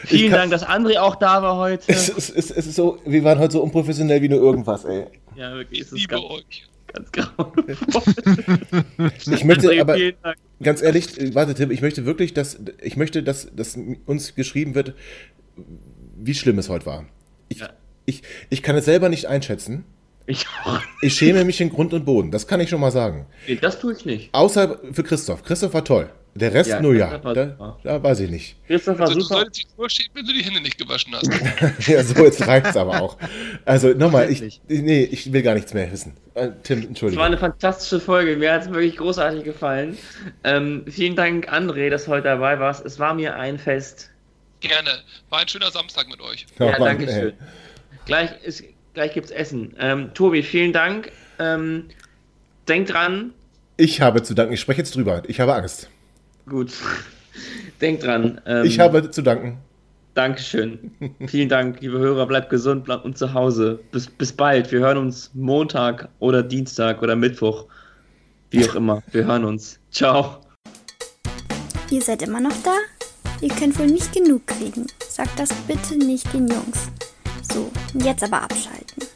vielen Dank, dass André auch da war heute. Es ist, es, es ist so, wir waren heute so unprofessionell wie nur irgendwas, ey. Ja, wirklich, Ich liebe ganz, euch. ganz grauenvoll. Ich möchte aber, ganz ehrlich, äh, warte Tim, ich möchte wirklich, dass, ich möchte, dass, dass uns geschrieben wird, wie schlimm es heute war. Ich, Ja. ich, ich kann es selber nicht einschätzen. Ich. Ich schäme mich in Grund und Boden, das kann ich schon mal sagen. Nee, das tue ich nicht. Außer für Christoph. Christoph war toll. Der Rest Ja, nur ja. Da, da weiß ich nicht. Christoph war Also, du super. solltest dich nur schämen, wenn du die Hände nicht gewaschen hast. Ja, so, jetzt reicht's aber auch. Also nochmal, ich, nee, ich will gar nichts mehr wissen. Äh, Tim, Es entschuldige. war eine fantastische Folge. Mir hat es wirklich großartig gefallen. Ähm, vielen Dank, André, dass du heute dabei warst. Es war mir ein Fest. Gerne. War ein schöner Samstag mit euch. Ja, Mann, danke ey. schön. Gleich, ist, gleich gibt's Essen. Ähm, Tobi, vielen Dank. Ähm, denk dran, Ich habe zu danken. Ich spreche jetzt drüber. Ich habe Angst. Gut. Denkt dran. Ähm, Ich habe zu danken. Dankeschön. Vielen Dank, liebe Hörer. Bleibt gesund, bleibt uns zu Hause. Bis, bis bald. Wir hören uns Montag oder Dienstag oder Mittwoch. Wie auch immer. Wir hören uns. Ciao. Ihr seid immer noch da? Ihr könnt wohl nicht genug kriegen. Sagt das bitte nicht den Jungs. So, jetzt aber abschalten.